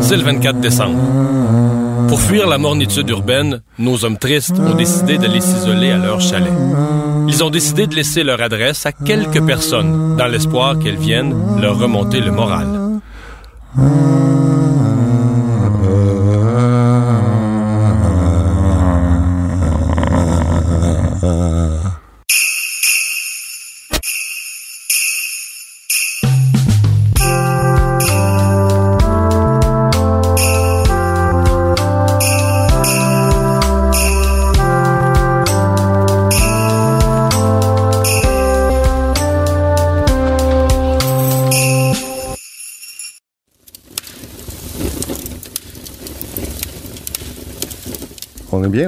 C'est le 24 décembre. Pour fuir la mornitude urbaine, nos hommes tristes ont décidé d'aller s'isoler à leur chalet. Ils ont décidé de laisser leur adresse à quelques personnes, dans l'espoir qu'elles viennent leur remonter le moral.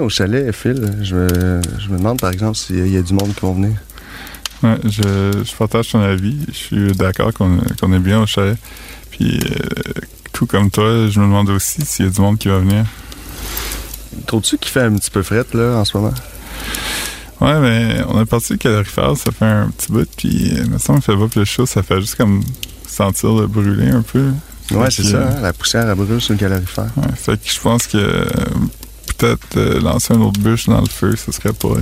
Au chalet, Phil. Je me, je me demande, par exemple, s'il y a du monde qui va venir. Ouais, je, je partage ton avis. Je suis d'accord qu'on est bien au chalet. Puis, euh, tout comme toi, je me demande aussi s'il y a du monde qui va venir. Trouves-tu qu'il fait un petit peu fret, là, en ce moment? Ouais, mais on est parti du calorifère, ça fait un petit bout, puis euh, me semble qu'il fait pas plus chaud, ça fait juste comme sentir le brûler un peu. Ouais, c'est ça, hein, la poussière à brûle sur le calorifère. Ouais, fait que je pense que euh, peut-être euh, lancer une autre bûche dans le feu, ce serait pas euh,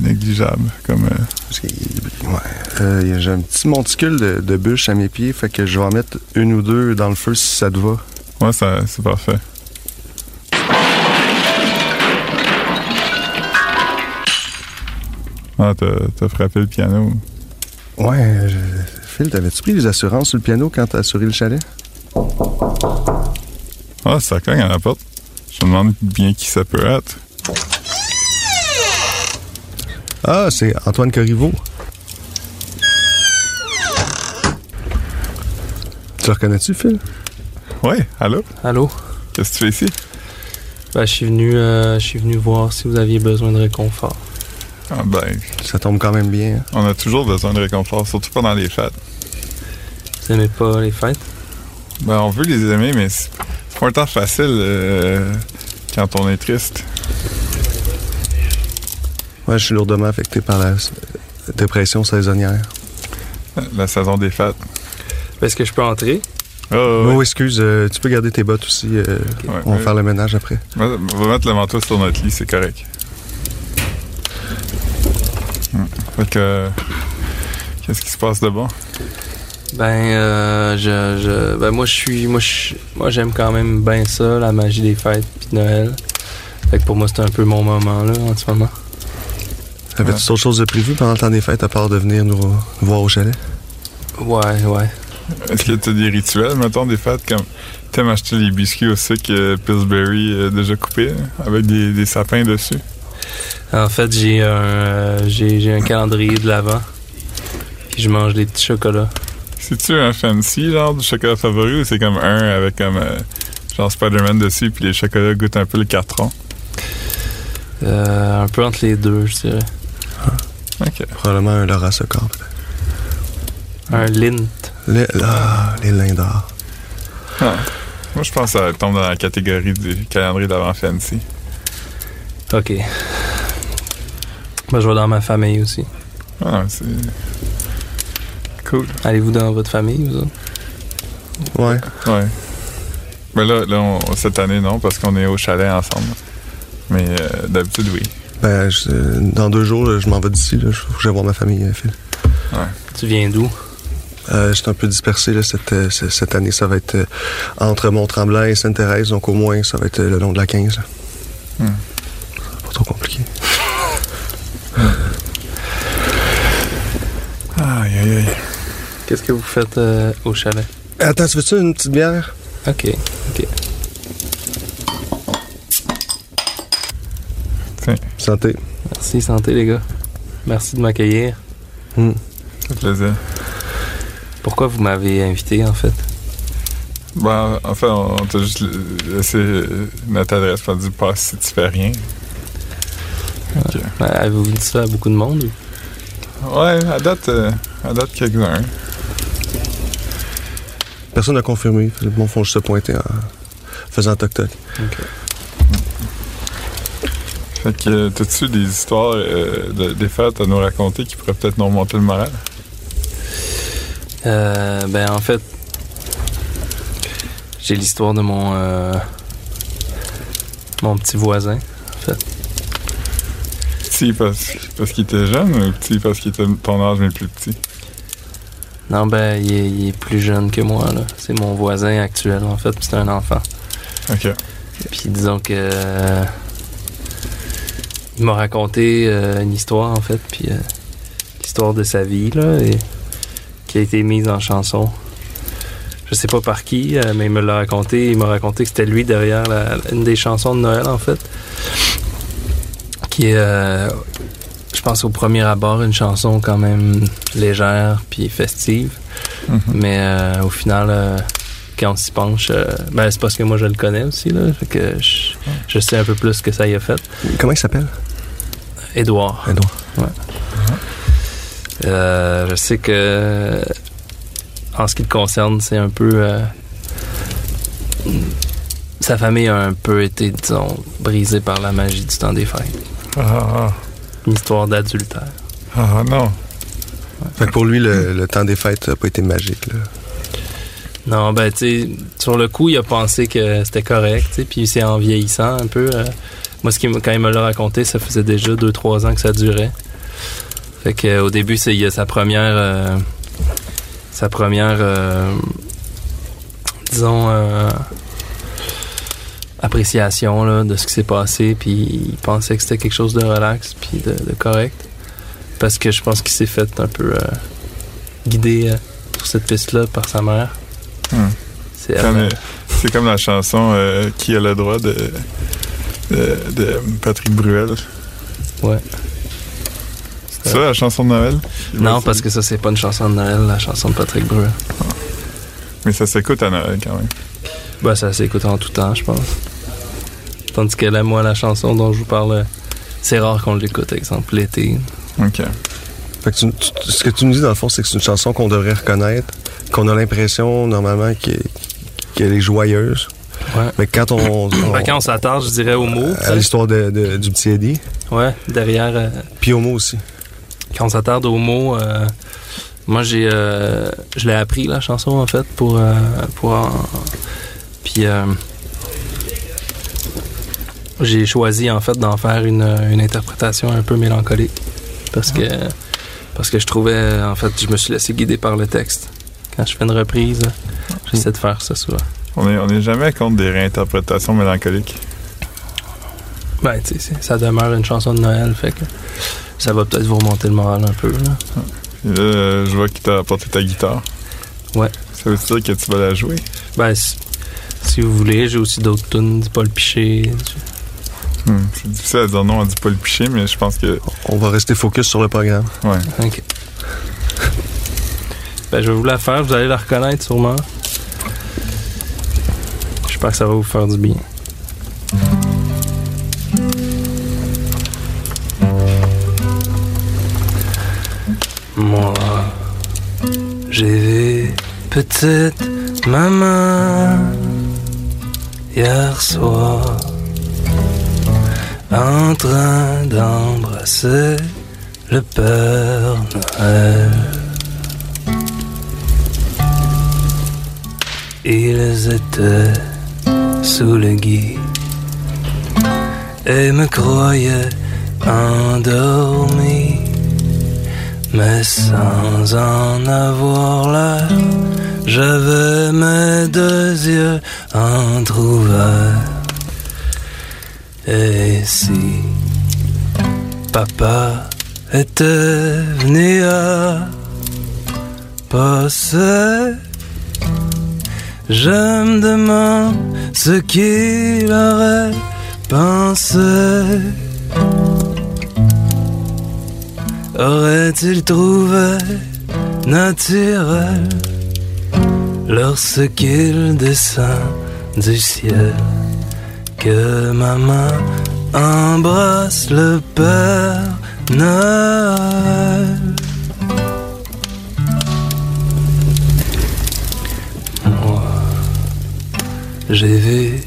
négligeable. Comme, euh, ouais, j'ai un petit monticule de, de bûches à mes pieds, fait que je vais en mettre une ou deux dans le feu si ça te va. ouais, ça, c'est parfait. Ah, t'as, t'as frappé le piano. Ouais, je... Phil, t'avais-tu pris les assurances sur le piano quand t'as assuré le chalet? Ah, ça cogne à la porte. Je me demande bien qui ça peut être. Ah, c'est Antoine Corriveau. Tu le reconnais-tu, Phil? Ouais, allô? Allô? Qu'est-ce que tu fais ici? Ben, je suis venu, euh, je suis venu voir si vous aviez besoin de réconfort. Ah, ben, Ça tombe quand même bien. hein? on a toujours besoin de réconfort, surtout pendant les fêtes. Vous aimez pas les fêtes? Ben, on veut les aimer, mais c'est pas un temps facile euh, quand on est triste. Ouais, je suis lourdement affecté par la dépression saisonnière. La saison des fêtes. Est-ce que je peux entrer? Oh, Oh, excuse, euh, tu peux garder tes bottes aussi. euh, Ouais, on va ouais. faire le ménage après. On va mettre le manteau sur notre lit, c'est correct. Hmm. Fait que. Qu'est-ce qui se passe de bon? Ben, euh, je, je, ben moi, je suis, moi, je, moi, j'aime quand même bien ça, la magie des fêtes puis de Noël. Fait que pour moi, c'est un peu mon moment là en ce moment. Avais-tu d'autres choses de prévues pendant le temps des fêtes à part de venir nous, nous voir au chalet? Ouais, ouais. Est-ce que tu as des rituels, mettons, des fêtes comme. T'aimes acheter les biscuits au sucre euh, Pillsbury euh, déjà coupés, avec des, des sapins dessus? En fait, j'ai un, euh, j'ai, j'ai un calendrier de l'avant. Puis je mange des petits chocolats. C'est-tu un fancy, genre, du chocolat favori, ou c'est comme un avec comme. euh, genre Spider-Man dessus, puis les chocolats goûtent un peu le carton? Euh, un peu entre les deux, je dirais. Ok. Probablement un Laura Socor, peut-être. Un lint. Les, ah, les lindars. Ah. Moi, je pense que ça tombe dans la catégorie du calendrier d'avant fancy. Ok. Moi, je vais dans ma famille aussi. Ah, c'est. Cool. Allez-vous dans votre famille, vous autres? Ouais. Ouais. Mais là, là on- cette année, non, parce qu'on est au chalet ensemble. Mais euh, d'habitude, oui. Ben, je- dans deux jours, là, je m'en vais d'ici. Il faut que j'aille voir ma famille, euh, Phil. Tu viens d'où? Euh, je suis un peu dispersé là, cette, euh, ce- cette année. Ça va être entre Mont-Tremblant et Sainte-Thérèse, donc au moins, ça va être le long de la 15. là. Hmm. Pas trop compliqué. Aïe, aïe, aïe. Qu'est-ce que vous faites euh, au chalet? Attends, tu veux-tu une petite bière? Ok, ok. Santé. Merci, santé, les gars. Merci de m'accueillir. Hmm. Ça fait plaisir. Pourquoi vous m'avez invité, en fait? Ben, en fait, on, on t'a juste laissé notre adresse pour dire pas si tu fais rien. Ok. Ben, Avez-vous dit ça à beaucoup de monde? ou? Ouais, à date, euh, à date quelques-uns. Personne n'a confirmé. Le monde font juste se pointer en faisant toc-toc. Fait que, euh, t'as-tu des histoires euh, de- des fêtes à nous raconter qui pourraient peut-être nous remonter le moral? Euh, ben, en fait, j'ai l'histoire de mon, euh, mon petit voisin, en fait. Petit parce, parce qu'il était jeune ou petit parce qu'il était ton âge mais plus petit? Non, ben, il est, il est plus jeune que moi, là. C'est mon voisin actuel, en fait, puis c'est un enfant. OK. Puis disons que. euh, il m'a raconté euh, une histoire, en fait, puis euh, l'histoire de sa vie, là, et, qui a été mise en chanson. Je sais pas par qui, mais il me l'a raconté. Il m'a raconté que c'était lui derrière la- une des chansons de Noël, en fait. Qui est, euh, je pense, au premier abord, une chanson quand même légère puis festive. Mhm. Mais euh, au final, euh, quand on s'y penche, euh, ben, c'est parce que moi je le connais aussi, là. Fait que je, je sais un peu plus ce que ça y a fait. Comment il s'appelle? Édouard. Edouard. Euh, je sais que en ce qui le concerne, c'est un peu. sa famille a un peu été, disons, brisée par la magie du temps des fêtes. Ah, Une histoire d'adultère. ah, ah, non. Fait que pour lui, le, le temps des fêtes n'a pas été magique. Là. Non, ben, tu sais, sur le coup, il a pensé que c'était correct, tu sais, puis c'est en vieillissant un peu. euh, moi, ce qui, me- quand il me l'a raconté, ça faisait déjà 2-3 ans que ça durait. Fait que, euh, au début, c'est, il y a sa première. euh, sa première. euh, disons. Appréciation là, de ce qui s'est passé, puis il pensait que c'était quelque chose de relax, puis de, de correct. Parce que je pense qu'il s'est fait un peu euh, guider euh, sur cette piste-là par sa mère. Hmm. C'est Comme, elle, euh, C'est comme la chanson euh, Qui a le droit de, de, de Patrick Bruel. Ouais. C'est ça la chanson de Noël? Non, parce que ça, c'est pas une chanson de Noël, la chanson de Patrick Bruel. Mais ça s'écoute à Noël quand même. Bah, ça s'écoute en tout temps, je pense. Tandis que là, moi, la chanson dont je vous parle, euh, c'est rare qu'on l'écoute, exemple, l'été. OK. Fait que tu- tu- ce que tu nous dis, dans le fond, c'est que c'est une chanson qu'on devrait reconnaître, qu'on a l'impression, normalement, qu'elle est joyeuse. Ouais. Mais quand on... on- Ben, quand on s'attarde, je dirais au mot. à l'histoire de, de- du petit Eddie, Ouais, derrière. euh, puis au mot aussi. quand on s'attarde au mot, euh, moi j'ai, euh, je l'ai appris la chanson en fait pour euh, pour en- puis euh, j'ai choisi en fait d'en faire une, une interprétation un peu mélancolique parce que parce que je trouvais en fait je me suis laissé guider par le texte quand je fais une reprise j'essaie de faire ça souvent On est, on est jamais contre des réinterprétations mélancoliques. ben tu sais ça demeure une chanson de Noël fait que ça va peut-être vous remonter le moral un peu là. Et là, je vois qu'il t'a apporté ta guitare. Ouais. Ça veut dire que tu vas la jouer? Ben, si, vous voulez, j'ai aussi d'autres tunes, du Paul Piché. du- Hmm, C'est difficile à dire non, on dit pas le picher, mais je pense que. On va rester focus sur le programme. Ouais. Ok. Ben, je vais vous la faire, vous allez la reconnaître sûrement. J'espère que ça va vous faire du bien. Moi, j'ai vu petite maman hier soir en train d'embrasser le Père Noël. Ils étaient sous le gui et me croyaient endormi, mais sans en avoir l'air, j'avais mes deux yeux entr'ouverts. Et si papa était venu à passer, je me ce qu'il aurait pensé. Aurait-il trouvé naturel lorsqu'il descend du ciel que maman embrasse le Père Noël? Moi, j'ai vu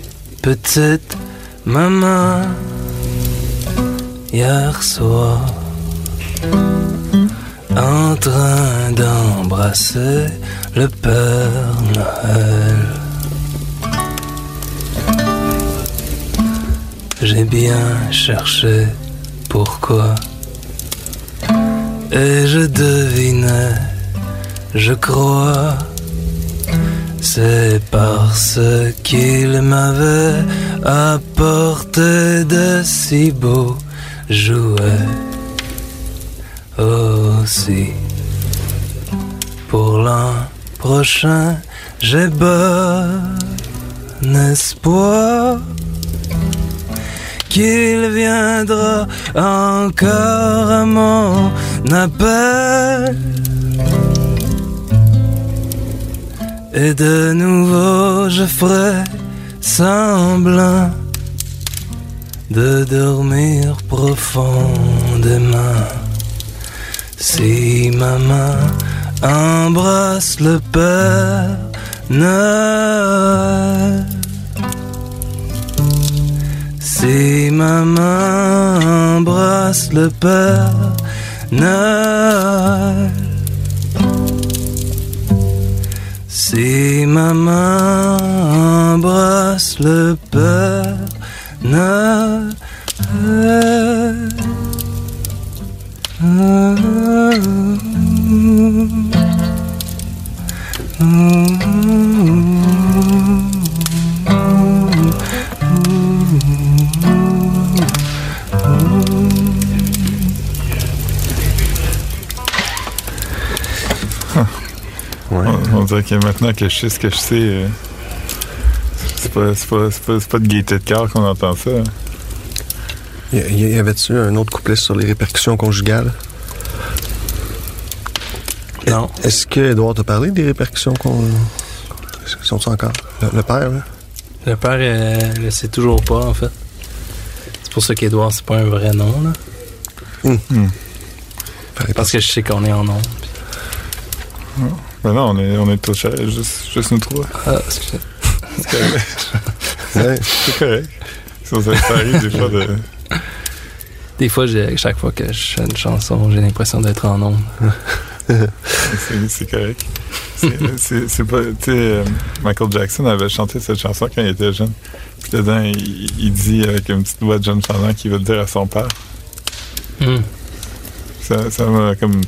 petite maman hier soir en train d'embrasser le Père Noël. J'ai bien cherché pourquoi. Et je devinais, je crois, c'est parce qu'il m'avait apporté de si beaux jouets aussi. Pour l'an prochain, j'ai bon espoir qu'il viendra encore à mon appel. Et de nouveau je ferai semblant de dormir profondément. Si maman embrasse le Père Noël. Si maman embrasse le Père Noël. Si maman embrasse le Père Noël. On, dirait que maintenant que je sais ce que je sais, euh, c'est pas, pas, pas de gaieté de cœur qu'on entend ça. Hein. Y, y- avait-tu un autre couplet sur les répercussions conjugales? Non. Est-ce que Edouard t'a parlé des répercussions qu'on. Sont encore? Le, le père, là? Le père, euh, le sait toujours pas, en fait. C'est pour ça qu'Edouard, c'est pas un vrai nom, là. Fallait Parce que je sais qu'on est en nom. Mais non, on est, on est au chalet, juste, juste nous trois. Ah, excusez. C'est correct. C'est correct. Ça, ça arrive des fois de. Des fois, j'ai- chaque fois que je fais une chanson, j'ai l'impression d'être en nombre. C'est c'est correct. C'est- pas. Tu sais, euh, Michael Jackson avait chanté cette chanson quand il était jeune. Puis dedans, il, il dit avec une petite voix de jeune chantant qu'il veut dire à son père. Hmm. Ça m'a comme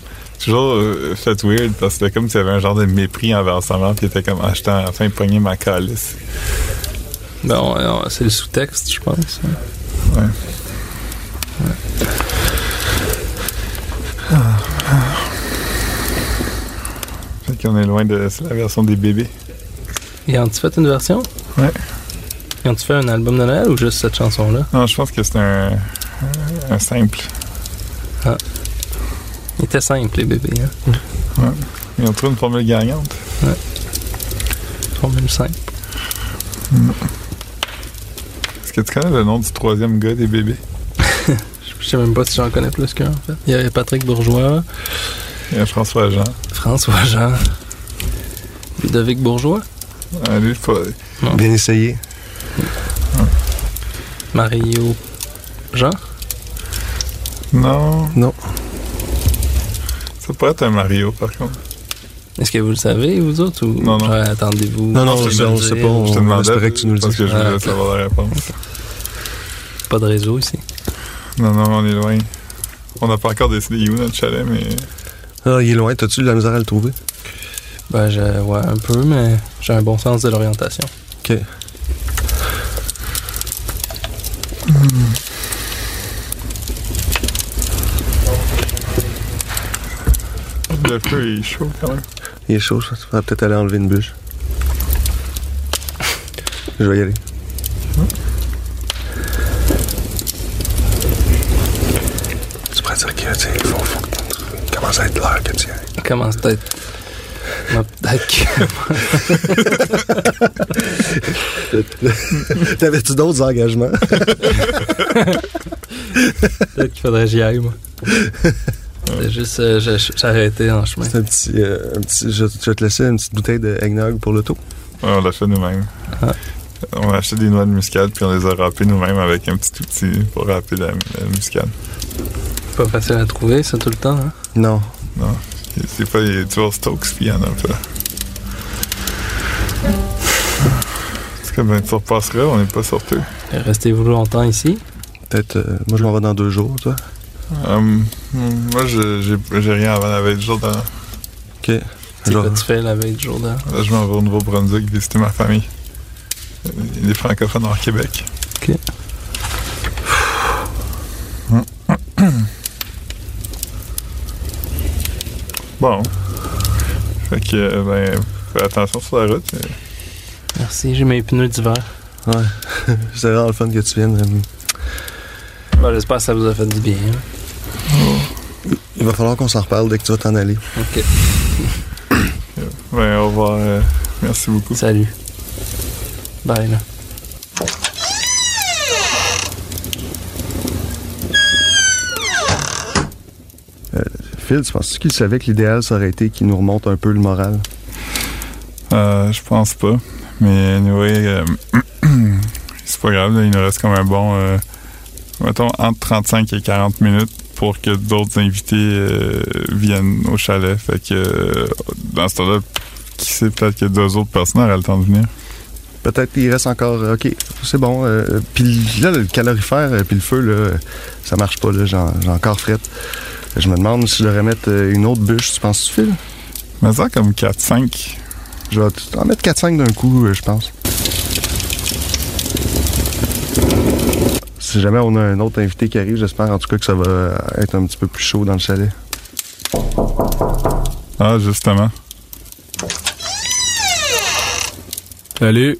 toujours euh, fait weird parce que c'était comme s'il y avait un genre de mépris envers sa mère. Puis il était comme, ah, j'étais enfin pogné ma calice. Alors, c'est le sous-texte, je pense. Ouais. Fait qu'on est loin de c'est la version des bébés. Et ont-tu fait une version? Ouais. Et ont-tu fait un album de Noël ou juste cette chanson-là? Non, je pense que c'est un, un simple. Il était simple, les bébés. Hein? Ils ont trouvé une formule gagnante. Formule simple. Est-ce que tu connais le nom du troisième gars des bébés? Je sais même pas si j'en connais plus qu'un, en fait. Il y avait Patrick Bourgeois, Il y a François Jean. François Jean, Ludovic Bourgeois, Ah, lui, faut- Bien essayé. Mario Jean. Non. Non. Ça pourrait être un Mario, par contre. Est-ce que vous le savez, vous autres, ou Non, non. Ouais, attendez-vous? Non, non, Je dire. sait pas, on- Je te demandais que tu nous le parce dises. que je voulais Ah, savoir la réponse. Pas de réseau ici. Non, non, on est loin. On n'a pas encore décidé où notre chalet, mais Ah, il est loin. T'as-tu de la misère à le trouver? Ben, je, ouais, un peu, mais j'ai un bon sens de l'orientation. OK. le feu est chaud quand même. Il est chaud, ça. Tu vas peut-être aller enlever une bûche. Je vais y aller. Tu pourrais dire que, tu sais, il faut, faut que tu commences à être l'heure que tu y ailles. Commence Peut-être que. T'avais-tu d'autres engagements? Peut-être qu'il faudrait que j'y aille, moi. C'est juste, euh, j'ai arrêté en chemin. C'est un petit, euh, un petit je, je vais te laisser une petite bouteille de eggnog pour l'auto. Ouais, on l'a fait nous-mêmes. Ah. On a acheté des noix de muscade puis on les a râpées nous-mêmes avec un petit outil pour râper la, la muscade. Pas facile à trouver, ça, tout le temps. Hein? Non. Fois, il y a toujours Stokes, puis il y en a pas. C'est comme ben, tu repasseras, on n'est pas sorti. Restez-vous longtemps ici? Peut-être, euh, moi je m'en vais dans deux jours, toi. Hum, hum, moi, j'ai rien avant la veille du jour d'an. Ok. C'est quoi tu fais la veille du jour d'an? Là, je m'en vais au Nouveau-Brunswick visiter ma famille. Les francophones hors Québec. Ok. Bon. Fait que, euh, ben, fais attention sur la route. Merci, j'ai mes pneus d'hiver. Ouais. C'est vraiment le fun que tu viennes. Ben, J'espère que ça vous a fait du bien. Il va falloir qu'on s'en reparle dès que tu vas t'en aller. Ok. Ben, au revoir. euh, merci beaucoup. Salut. Bye là. Phil, tu penses qu'il savait que l'idéal, ça aurait été qu'il nous remonte un peu le moral? Euh, je pense pas. Mais anyway, euh, c'est pas grave. là, il nous reste comme un bon, euh, mettons, entre 35 et 40 minutes pour que d'autres invités euh, viennent au chalet. Fait que euh, dans ce temps-là, qui sait, peut-être que deux autres personnes auraient le temps de venir. Peut-être qu'il reste encore. euh, OK, c'est bon. euh, puis là, le calorifère euh, puis le feu, là, ça marche pas. là. J'ai encore frette. Je me demande si je devrais mettre une autre bûche. Tu penses-tu, Phil? Mais ça, comme 4-5. Je vais en mettre 4-5 d'un coup, je pense. Si jamais on a un autre invité qui arrive, j'espère en tout cas que ça va être un petit peu plus chaud dans le chalet. Ah, justement. Salut.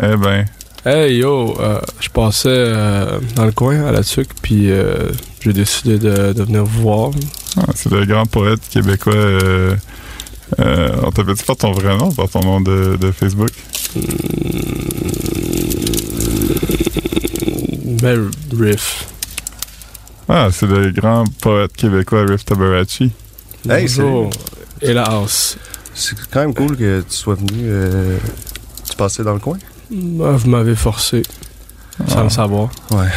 Eh ben, Hey yo, euh, je passais euh, dans le coin à la tuque, puis euh, j'ai décidé de, de venir vous voir. ah, c'est le grand poète québécois. Euh, euh, on t'appelle-tu par ton vrai nom, par ton nom de, de Facebook? Mais Riff. Ah, c'est le grand poète québécois Riff Tabarachi. Hey, Bonjour. Hélas. C'est quand même cool que tu sois venu. Tu passais dans le coin? Ah, Vous m'avez forcé, sans Ah. le savoir. Ouais.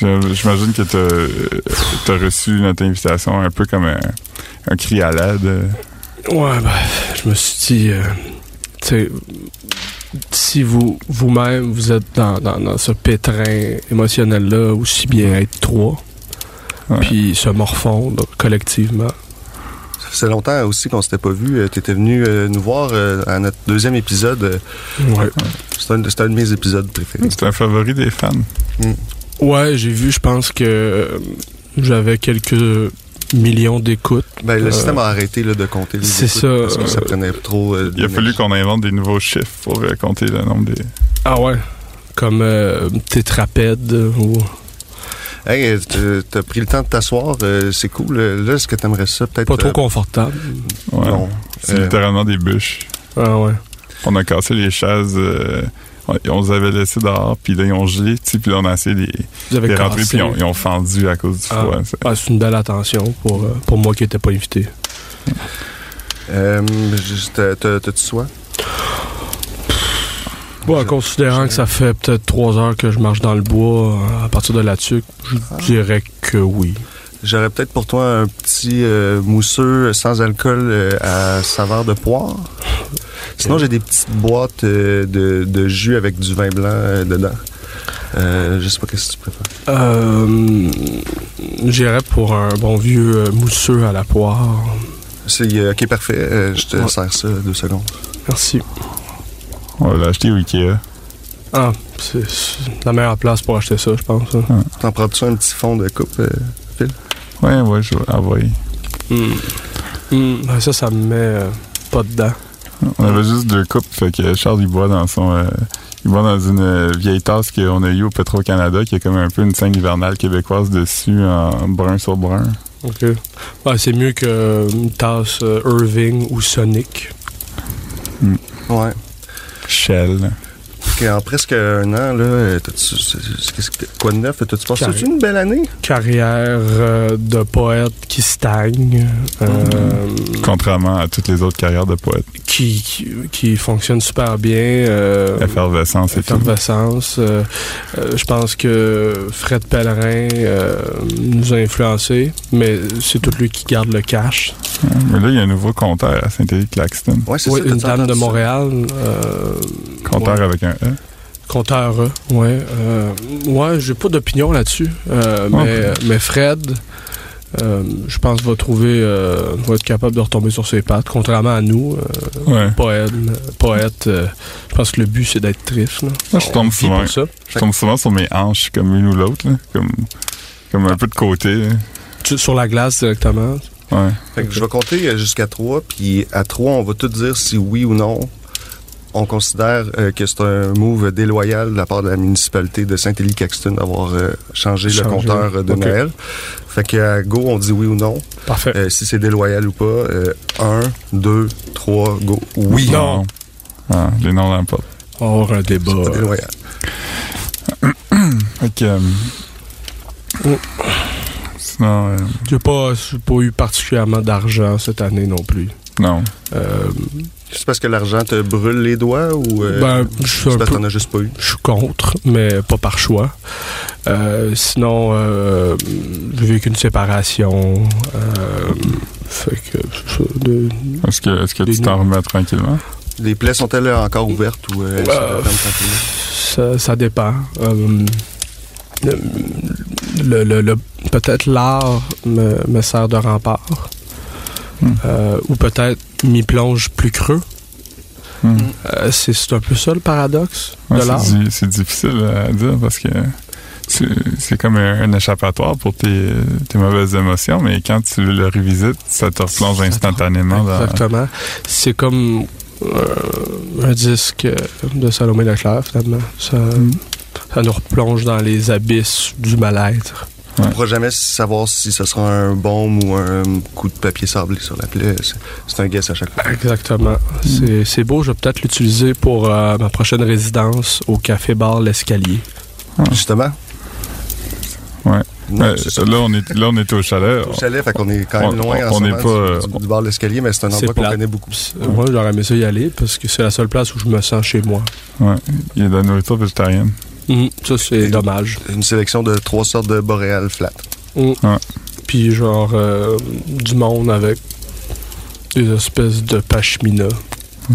Je- J'imagine que t'as as reçu notre invitation un peu comme un, un cri à l'aide. Ouais, ben, je me suis dit, euh, tu sais, si vous, vous-même, vous êtes dans, dans, dans ce pétrin émotionnel-là, aussi bien être trois, puis se morfondre collectivement. Ça faisait longtemps aussi qu'on s'était pas vu. tu étais venu euh, nous voir euh, à notre deuxième épisode. euh, Ouais. C'était un, de mes épisodes préférés. C'est un favori des fans. Ouais, j'ai vu, je pense que euh, j'avais quelques millions d'écoutes. Ben, le Euh, système a arrêté là, de compter les c'est ça, Parce que ça euh, prenait trop. euh, Il a fallu qu'on invente des nouveaux chiffres pour euh, compter le nombre des. Ah ouais? Comme euh, tétrapède ou... Hey, t'as- pris le temps de t'asseoir. euh, c'est cool. Là, est-ce que t'aimerais ça peut-être. Pas trop euh, confortable. Ouais. non. C'est Euh, littéralement des bûches. Ah ouais. On a cassé les chaises. euh, on, on les avait laissées dehors, puis là, ils ont gelé, tu sais, puis là, on a essayé de les, les rentrer, cassé. puis ils ont, ils ont fendu à cause du Ah. froid. C'est- Ah, c'est une belle attention pour, pour moi qui n'étais pas invité. euh, juste, t'as- t'as- T'as-tu soin? Bon, en considérant que ça fait peut-être trois heures que je marche dans le bois euh, à partir de tuque, je Ah. dirais que oui. J'aurais peut-être pour toi un petit euh, mousseux sans alcool euh, à saveur de poire. Sinon, j'ai des petites boîtes euh, de, de jus avec du vin blanc dedans. Je sais pas qu'est-ce que tu préfères. J'irais pour un bon vieux mousseux à la poire. C'est ok, parfait. Je te Ouais. sers ça deux secondes. Merci. On l'a acheté au Ikea. Ah, c'est la meilleure place pour acheter ça, je pense. hein. T'en prends-tu un petit fond de coupe? euh? Ouais, ouais, je vais envoyer. Hmm, ben ça, ça me met euh, pas dedans. On avait juste deux coupes, fait que Charles, il boit dans son... euh, il boit dans une vieille tasse qu'on a eue au Petro-Canada, qui est comme un peu une scène hivernale québécoise dessus, en brun sur brun. OK. Ouais, c'est mieux qu'une tasse euh, Irving ou Sonic. Ouais. Shell. En presque un an, là, quoi de neuf? T'as-tu passé une belle année? Carrière euh, de poète qui stagne. Euh, Contrairement à toutes les autres carrières de poètes. qui, qui, qui fonctionne super bien. euh, Effervescence et tout. effervescence. Euh, euh, je pense que Fred Pellerin euh, nous a influencés, mais c'est tout lui qui garde le cash. Mais là, il y a un nouveau compteur à Saint-Élie-Claxton. Ouais, c'est Oui, ça. une dame de? Montréal. Euh, Compteur ouais. avec un. Compteur, E, ouais. Euh, ouais, j'ai pas d'opinion là-dessus. Euh, Ouais. mais, mais Fred, euh, je pense, va trouver, euh, va être capable de retomber sur ses pattes, contrairement à nous, euh, Ouais. poète. poète euh, je pense que le but, c'est d'être triste. Là. Moi, je tombe souvent. ça. Je tombe souvent sur mes hanches, comme une ou l'autre, comme, comme un peu de côté. Tu- Sur la glace directement. Ouais. Fait que je vais compter jusqu'à 3, puis à 3, on va tout dire si oui ou non on considère euh, que c'est un move déloyal de la part de la municipalité de Saint-Élie-Caxton d'avoir euh, changé, le compteur de Ok. Noël. Fait que à go, on dit oui ou non. Parfait. Euh, si c'est déloyal ou pas. 1, 2, 3, go. Oui. Non. Ah, les noms l'emportent. On va avoir un débat. C'est pas déloyal. Fait que, euh, Oh. Sinon, euh, J'ai pas, j'ai pas eu particulièrement d'argent cette année non plus. non. Euh, C'est parce que l'argent te brûle les doigts ou euh, ben, je suis un c'est parce peu- qu'on a juste pas eu? Je suis contre, mais pas par choix. Euh, sinon, euh, j'ai vécu une séparation. Euh, fait que, de- Est-ce que, est-ce que tu t'en remets tranquillement? Les plaies sont-elles encore ouvertes ou euh, elles Euh, ça, ça dépend. Euh, le, le- le- peut-être l'art me, me sert de rempart. Hmm. Euh, ou peut-être m'y plonge plus creux. Hmm. Euh, c'est un peu ça le paradoxe Ouais, de l'art. c'est, di- c'est difficile à dire parce que c'est comme un, un échappatoire pour tes, tes mauvaises émotions, mais quand tu le revisites, ça te replonge instantanément dans. Exactement. C'est comme euh, un disque de Salomé Leclerc, finalement. Ça, Mm. ça nous replonge dans les abysses du mal-être. On ne pourra jamais savoir si ce sera un baume ou un coup de papier sablé sur la plaie. C'est- un guess à chaque fois. Exactement. C'est- C'est beau, je vais peut-être l'utiliser pour euh, ma prochaine résidence au café-bar L'Escalier. Justement? Ouais. Non, ça. là, on est, là, on est au chalet. Au chalet, fait qu'on est quand même On- loin en on ce n'est moment pas, du, euh, du bar de l'escalier, mais c'est un endroit qu'on connaît beaucoup. Euh, Moi, j'aurais aimé ça y aller parce que c'est la seule place où je me sens chez moi. Ouais. Il y a de la nourriture végétarienne. Mhm. Ça, c'est dommage. Une sélection de trois sortes de boréales flat. Mhm. Ouais. Puis, genre, euh, du monde avec des espèces de pashmina.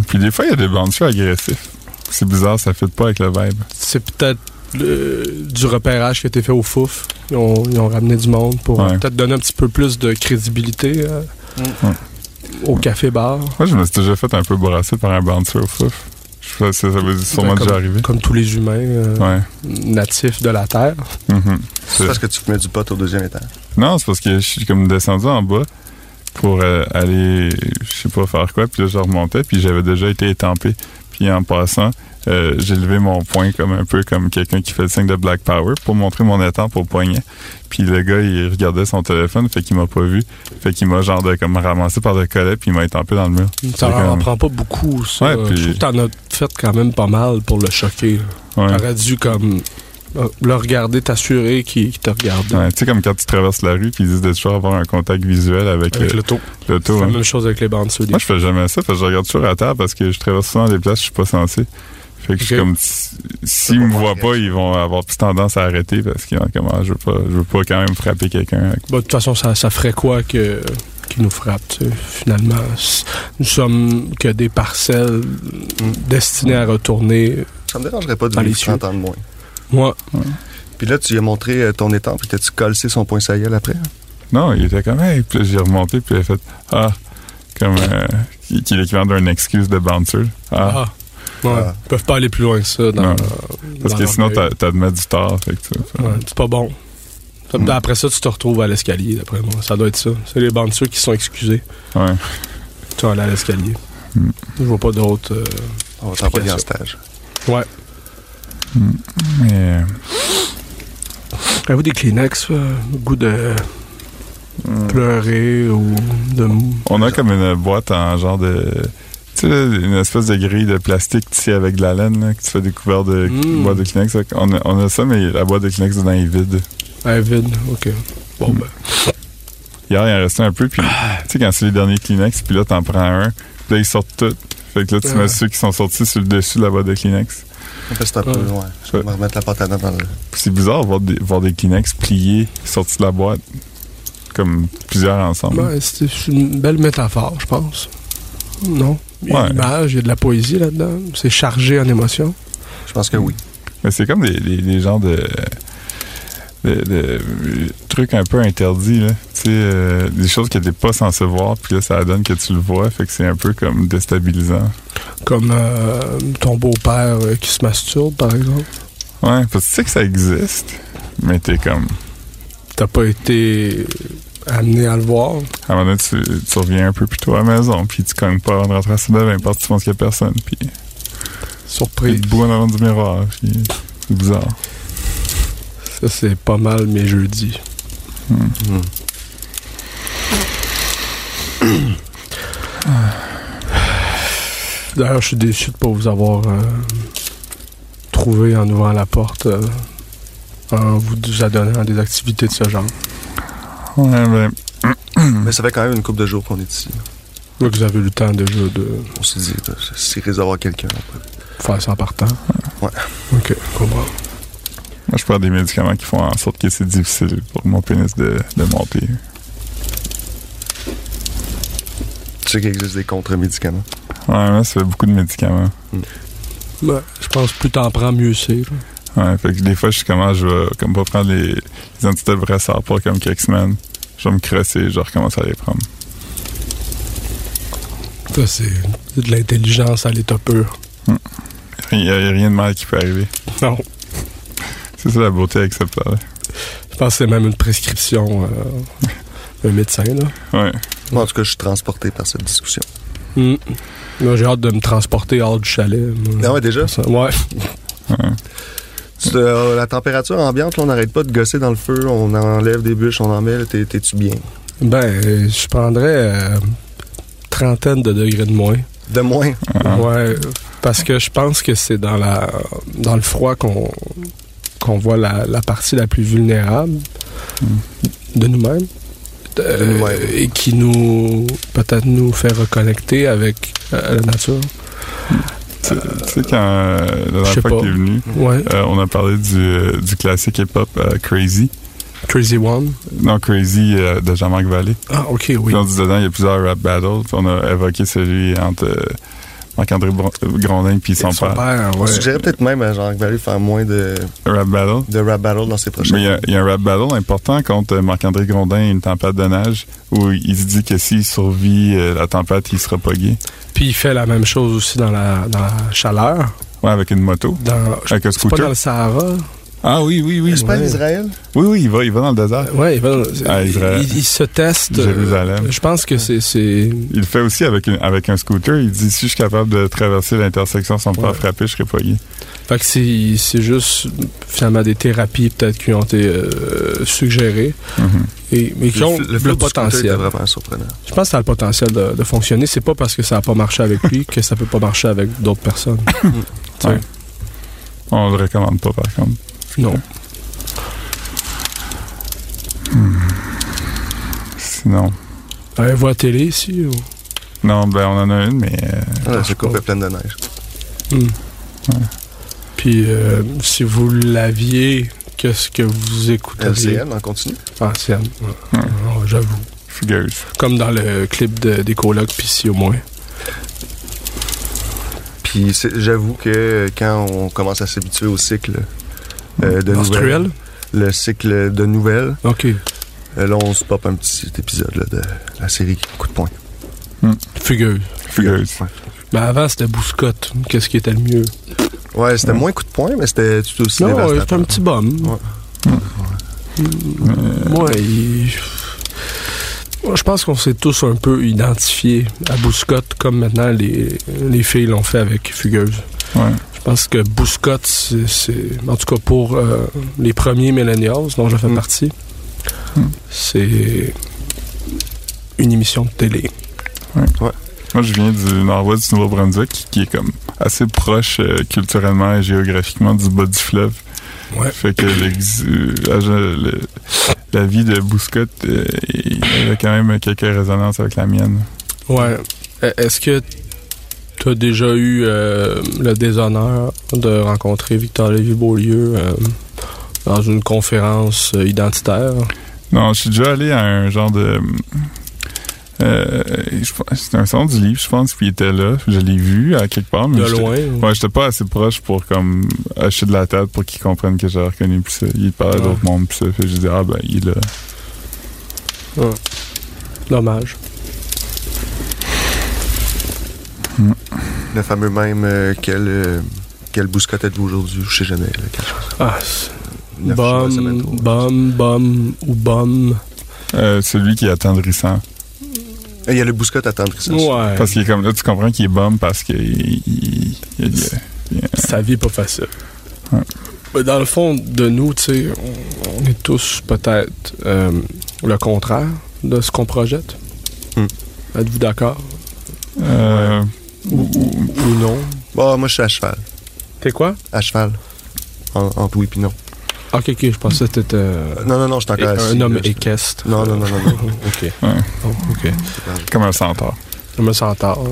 Puis des fois, il y a des bouncers agressifs. C'est bizarre, ça fait pas avec le vibe. C'est peut-être le- du repérage qui a été fait au Fouf. Ils ont, ils ont ramené du monde pour Ouais. peut-être donner un petit peu plus de crédibilité euh, Ouais. au café-bar. Moi, je me suis déjà fait un peu brasser par un bouncer au fouf. Je sais, ça, ça veut sûrement déjà arriver. Comme tous les humains euh, Ouais. natifs de la Terre. Mhm. C'est parce que tu fumais du pot au deuxième étage. Non, c'est parce que je suis comme descendu en bas pour euh, aller, je sais pas faire quoi, puis là, je remontais, puis j'avais déjà été étampé. Puis en passant, euh, j'ai levé mon poing comme un peu comme quelqu'un qui fait le signe de Black Power pour montrer mon étampe au poignet. Puis le gars, il regardait son téléphone, fait qu'il m'a pas vu. Fait qu'il m'a genre de, comme ramassé par le collet, puis il m'a étampé dans le mur. Ça en comme- prend pas beaucoup, ça. Ouais, puis- Je trouve que t'en as fait quand même pas mal pour le choquer. Ouais. T'aurais dû comme le regarder, t'assurer qu'il qu'il te regarde. Ouais, tu sais, comme quand tu traverses la rue, puis ils disent de toujours avoir un contact visuel avec, Avec euh, le taux. l'auto. C'est hein. la même chose avec les bandes solides. Moi, je fais jamais ça, parce que je regarde toujours à terre parce que je traverse souvent des places où je suis pas censé. Fait que je suis comme, si- s'ils me voient pas, ils vont avoir plus tendance à arrêter parce qu'ils ont comme, ah, je veux pas, je veux pas quand même frapper quelqu'un. avec- Bah, de toute façon, ça, ça ferait quoi que qui nous frappe, tu sais, finalement? Nous sommes que des parcelles destinées à retourner. Ça me dérangerait pas de vivre cieux. 30 ans de moins. Moi, Puis là, tu lui as montré euh, ton étampe, puis t'as-tu collé son point sa gueule après? Non, il était comme, hey, puis là, j'ai remonté, puis il a fait, ah, comme, euh, qui, qui est l'équivalent d'une excuse de bouncer. Ah, ah, ouais, Ah. ils peuvent pas aller plus loin que ça. Dans, Non. dans parce que sinon, t'admets du tort. Fait que, Ouais, c'est pas bon. Ça- Mm. Après ça, tu te retrouves à l'escalier, d'après moi. Ça doit être ça. C'est les bandits qui sont excusés. ouais. Tu vas aller à l'escalier. Mm. Je vois pas d'autres. euh, On va t'envoyer en stage. Ouais. Mais, euh, Avez-vous des Kleenex, euh, goût de pleurer ou de. On a comme une boîte en genre de. Tu sais, une espèce de grille de plastique tissée avec de la laine, là, que tu fais des couverts de Mm. boîte de Kleenex. Qu'on a, on a ça, mais la boîte de Kleenex dedans est vide. Ah, vide, ok. Bon, Mm. ben. Hier, il en restait un peu, puis tu sais, quand c'est les derniers Kleenex, puis là, t'en prends un, puis là, ils sortent tout. Fait que là, tu Ouais. mets ceux qui sont sortis sur le dessus de la boîte de Kleenex. C'est un peu, Ouais. ouais. Je vais me remettre la pâte à dents dans le. C'est bizarre de voir des, voir des Kleenex pliés sortis de la boîte. Comme plusieurs ensemble. Ouais, c'est une belle métaphore, je pense. Non? Il y a Ouais. une image, il y a de la poésie là-dedans. C'est chargé en émotions. Je pense que oui. Mais c'est comme des, des, des genres de, de, de trucs un peu interdits, là. Tu sais, euh, des choses que t'es pas censé voir, puis là, ça donne que tu le vois, fait que c'est un peu comme déstabilisant. Comme euh, ton beau-père euh, qui se masturbe, par exemple. Ouais, parce que tu sais que ça existe, mais t'es comme... T'as pas été amené à le voir? À un moment donné, tu, tu reviens un peu plus tôt à la maison, puis tu cognes pas avant de rentrer à la parce que tu penses qu'il y a personne, puis Surprise. debout en avant du miroir, puis c'est bizarre. Ça, c'est pas mal mes jeudis. Hmm. D'ailleurs, je suis déçu de pas vous avoir euh, trouvé en ouvrant la porte, euh, en vous adonnant à des activités de ce genre. Ouais, ben, Mais ça fait quand même une couple de jours qu'on est ici. Là, vous avez eu le temps déjà de On s'est dit, s'il risque d'avoir quelqu'un. faire ça en partant. Ouais. Ok, comprends. moi, je prends des médicaments qui font en sorte que c'est difficile pour mon pénis de, de monter. Tu sais qu'il existe des contre-médicaments. Ouais, moi, ça fait beaucoup de médicaments. Ouais, je pense que plus t'en prends, mieux c'est. Ouais, fait que des fois, je suis comment, je vais comme pas prendre les, les antidépresseurs pour comme quelques semaines. Je vais me crosser, je recommence à les prendre. Ça, c'est de l'intelligence à l'état pur. Il n'y a, rien de mal qui peut arriver. Non. C'est ça la beauté plante. Je pense que c'est même une prescription euh, d'un médecin. Là. Ouais. Moi, en tout cas, je suis transporté par cette discussion. Mm. Là, j'ai hâte de me transporter hors du chalet. moi. Ah ouais, déjà? Ça- Ouais. Tu te- euh, la température ambiante, là, on n'arrête pas de gosser dans le feu, on enlève des bûches, on en met, t'es-tu bien? Ben, je prendrais euh, trentaine de degrés de moins. De moins? Ah. Ouais, parce que je pense que c'est dans la dans le froid qu'on qu'on voit la, la partie la plus vulnérable de nous-mêmes. Euh, et qui nous peut-être nous fait reconnecter avec euh, la nature. Tu tu sais, quand la dernière fois que t'es venu, Ouais. euh, on a parlé du, du classique hip-hop Crazy. Crazy One. Non, Crazy de Jean-Marc Vallée. Ah, ok, oui. Puis on dit dedans, il y a plusieurs rap battles. Puis on a évoqué celui entre Marc-André Bron- Grondin puis son, Son père. père, On ouais. suggérait peut-être même à Jean-Marc Vallée de faire moins de, Rap battle. de rap battle dans ses prochains. Mais il y a- il y, a un rap battle important contre euh, Marc-André Grondin et une tempête de neige où il se dit que s'il survit euh, la tempête, il sera pas gay. Puis il fait la même chose aussi dans la, dans la chaleur. Ouais, avec une moto. Dans, Avec un c'est pas scooter. dans le Sahara. Ah oui, oui, oui. C'est pas en ouais. Israël? Oui, oui, il va, il va dans le désert. Ouais, il, va- Ah, Israël. il- il se teste. euh, Jérusalem. Je pense que c'est. c'est- Il le fait aussi avec, une- avec un scooter. Il dit si je suis capable de traverser l'intersection sans me faire Ouais. frapper, je serai pas gay. Fait que c'est c'est juste finalement des thérapies peut-être qui ont été euh, suggérées Mhm. et, mais qui ont le, potentiel. vraiment surprenant. Je pense que ça a le potentiel de, de fonctionner. C'est pas parce que ça a pas marché avec lui que ça peut pas marcher avec d'autres personnes. Ouais. On le recommande pas, par contre. Non. Sinon. Avez-vous la télé ici? Ou... Non, ben, on en a une, mais. euh, Ah, coupe est pleine de neige. Hmm. Puis euh, si vous l'aviez, qu'est-ce que vous écouteriez? LCN, on continue. Ancienne. Ouais. Ouais. Ouais, J'avoue. Figures. Comme dans le clip de, des colocs, puis si au moins. Puis j'avoue que quand on commence à s'habituer au cycle euh, de Menstruel? nouvelles, le cycle de nouvelles, OK. euh, là on se pop un petit épisode là, de la série Coup de poing. Fugueuse. Figures. Ouais, Mais avant, c'était Bouscotte. Qu'est-ce qui était le mieux? Ouais, c'était Ouais. moins coup de poing, mais c'était tout aussi Non, ouais, c'était un petit bum. Ouais. Moi, il- Moi, je pense qu'on s'est tous un peu identifiés à Bouscotte, comme maintenant les, les filles l'ont fait avec Fugueuse. Ouais. Je pense que Bouscotte, c'est, en tout cas pour euh, les premiers millennials dont je fais Mm. partie, Mm. c'est une émission de télé. Moi, je viens du nord-ouest du Nouveau-Brunswick, qui est comme assez proche euh, culturellement et géographiquement du bas du fleuve. Ouais. Fait que euh, la, le- la vie de Bouscotte, euh, il y avait quand même quelques résonances avec la mienne. Ouais. E- Est-ce que Tu as déjà eu euh, le déshonneur de rencontrer Victor Lévy-Beaulieu euh, dans une conférence euh, identitaire? Non, je suis déjà allé à un genre de. Euh, je C'était un salon du livre, je pense, puis il était là. Je l'ai vu à quelque part. Mais De j'étais- loin. Ouais, j'étais pas assez proche pour comme acheter de la tête pour qu'il comprenne que j'ai reconnu puis ça. Il parlait Ouais. d'autres mondes puis ça. Fait que j'ai dit ah ben il est là. Dommage. Le fameux même euh, quel, euh, quel bouscotte êtes-vous aujourd'hui? Je sais jamais. là, quelque chose. Ah, bum, bum, bum ou bum. Euh, celui qui est attendrissant. Il y a le bouscotte attendrissant. Ouais. Parce qu'il est comme là, tu comprends qu'il est bum parce qu'il il, il- il- il- Sa vie est pas facile. Ouais. Dans le fond, de nous, tu sais, on, on est tous peut-être euh, le contraire de ce qu'on projette. Hmm. Êtes-vous d'accord? euh, Ou, ou- ou non? Bon, moi, je suis à cheval. T'es quoi? À cheval. En, entre oui puis non. Ok, ok, je pensais que t'étais euh, Non, non, non, je suis encore assis. un homme là, je- équestre. Non, non, non, non, non. ok. Ouais. Oh, ok. comme un centaure. Je me sens tard. Ouais.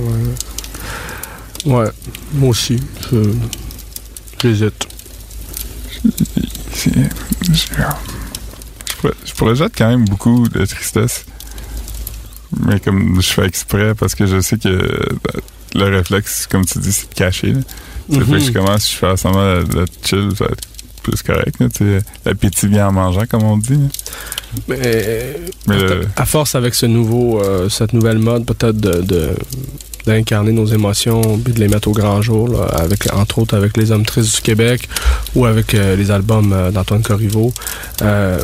Ouais, moi aussi. Je- J'hésite. C'est- Je, je pourrais, je projette quand même beaucoup de tristesse. Mais comme je fais exprès parce que je sais que euh, le réflexe, comme tu dis, c'est de cacher. là. Fait que je Mhm. commence, je fais semblant de, chill, ça va être plus correct. L'appétit vient en mangeant, comme on dit. là. Mais, Mais le- à force avec ce nouveau, euh, cette nouvelle mode, peut-être de, de- d'incarner nos émotions puis de les mettre au grand jour, là, avec, entre autres avec les hommes tristes du Québec ou avec euh, les albums euh, d'Antoine Corriveau. Euh,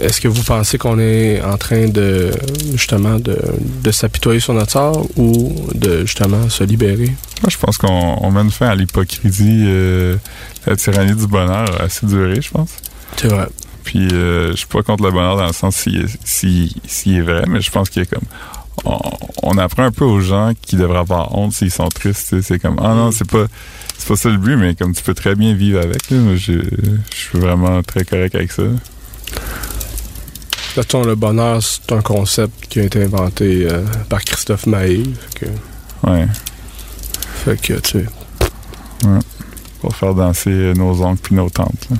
est-ce que vous pensez qu'on est en train de justement de, de s'apitoyer sur notre sort ou de justement se libérer? moi, je pense qu'on on mène fin à l'hypocrisie. la tyrannie du bonheur assez duré, je pense. C'est vrai. Puis euh, je suis pas contre le bonheur dans le sens s'il s'il- s'il est vrai, mais je pense qu'il y a comme on, on apprend un peu aux gens qui devraient avoir honte s'ils sont tristes. C'est comme ah non, c'est pas c'est pas ça le but, mais comme tu peux très bien vivre avec. Là, Moi, je, je suis vraiment très correct avec ça. De toute façon, le bonheur, c'est un concept qui a été inventé euh, par Christophe Maé. Fait que, Ouais, fait que, tu sais, pour faire danser nos oncles puis nos tantes. là.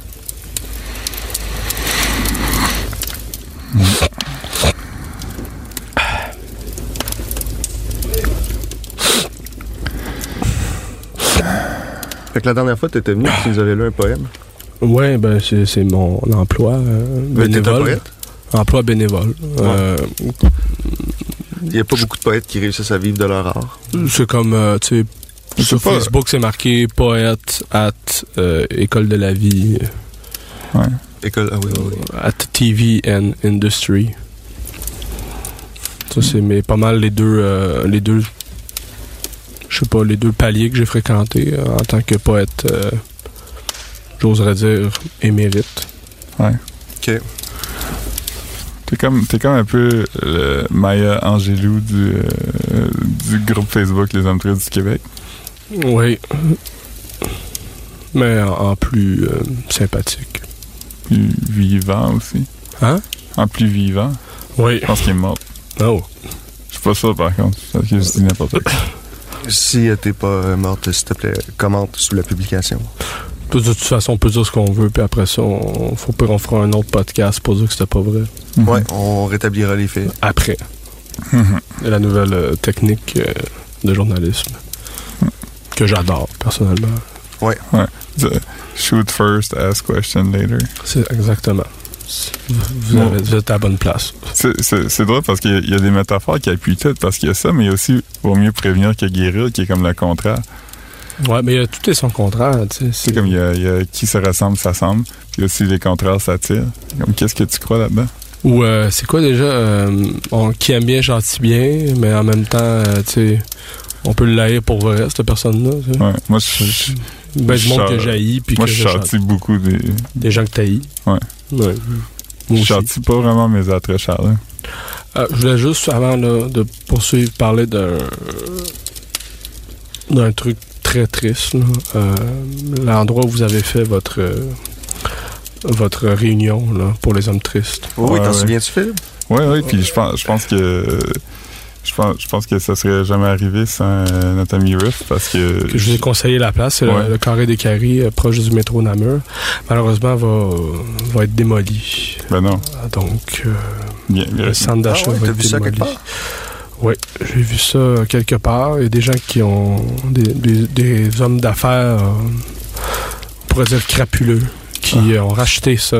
Fait que la dernière fois, tu étais venu, tu nous avais lu un poème. Ouais, ben c'est c'est mon emploi euh, bénévole. poète? Emploi bénévole. Euh, Il n'y a pas beaucoup de poètes qui réussissent à vivre de leur art. c'est comme, euh, tu sais, sur pas. Facebook, c'est marqué poète at euh, École de la vie, Ouais. École, ah oui, oui, oui. at TV and Industry. Ça, c'est mais pas mal les deux, euh, les deux, je sais pas, les deux paliers que j'ai fréquentés euh, en tant que poète, euh, j'oserais dire, émérite. T'es comme, t'es comme un peu le Maya Angelou du, euh, du groupe Facebook Les Hommes Tristes du Québec. Oui. Mais en, en plus euh, sympathique. Plus vivant aussi. Hein? En plus vivant. Oui. Je pense qu'il est mort. Oh. Je suis pas sûr par contre. Je dis n'importe quoi. Si euh, t'es pas euh, morte, s'il te plaît, commente sous la publication. De toute façon, on peut dire ce qu'on veut, puis après ça, on, faut qu'on fera un autre podcast pour dire que c'était pas vrai. Mhm. Ouais, on rétablira les faits. Après. Mhm. La nouvelle euh, technique euh, de journalisme. Que j'adore, personnellement. The- Shoot first, ask question later. C'est exactement. Vous, vous Bon. avez- vous êtes à la bonne place. C'est- drôle parce qu'il y a- il y, a des métaphores qui appuient tout, parce qu'il y a ça, mais il y a aussi vaut mieux prévenir que guérir, qui est comme le contraire. Ouais, mais euh, tout est son contraire, tu sais. C'est comme il y, a, il y a qui se ressemble, s'assemble, puis aussi les contraires s'attirent. Comme qu'est-ce que tu crois là-dedans? Ou euh, c'est quoi déjà euh, on, qui aime bien, gentil bien, mais en même temps, euh, tu sais, on peut le laïr pour vrai, cette personne-là. Ouais. Moi, je je- Ben, du monde que j'haïs, moi, que je je châtie beaucoup des. Des gens que t'haïs. Ouais. Ouais. Je Moi châtie pas vraiment mes attraits, Charles. Euh, je voulais juste, avant là, de poursuivre, parler d'un d'un truc très triste. là. Euh, L'endroit où vous avez fait votre euh, votre réunion là, pour les hommes tristes. Oui, Ouais, t'en ouais. souviens-tu, Phil? Oui, oui, puis je pense, je pense que Je pense, je pense que ça serait jamais arrivé sans euh, notre ami Riff parce que. Que je vous ai conseillé la place, c'est le- carré des Caries, euh, proche du métro Namur. Malheureusement, va, va être démoli. Ben non. Ah, Donc, euh, Bien, bien. le centre Ah d'achat ouais, va être vu ça démoli. quelque part? Oui, j'ai vu ça quelque part. Il y a des gens qui ont des, des- des hommes d'affaires, euh, on pourrait dire crapuleux, qui Ah. euh, ont racheté ça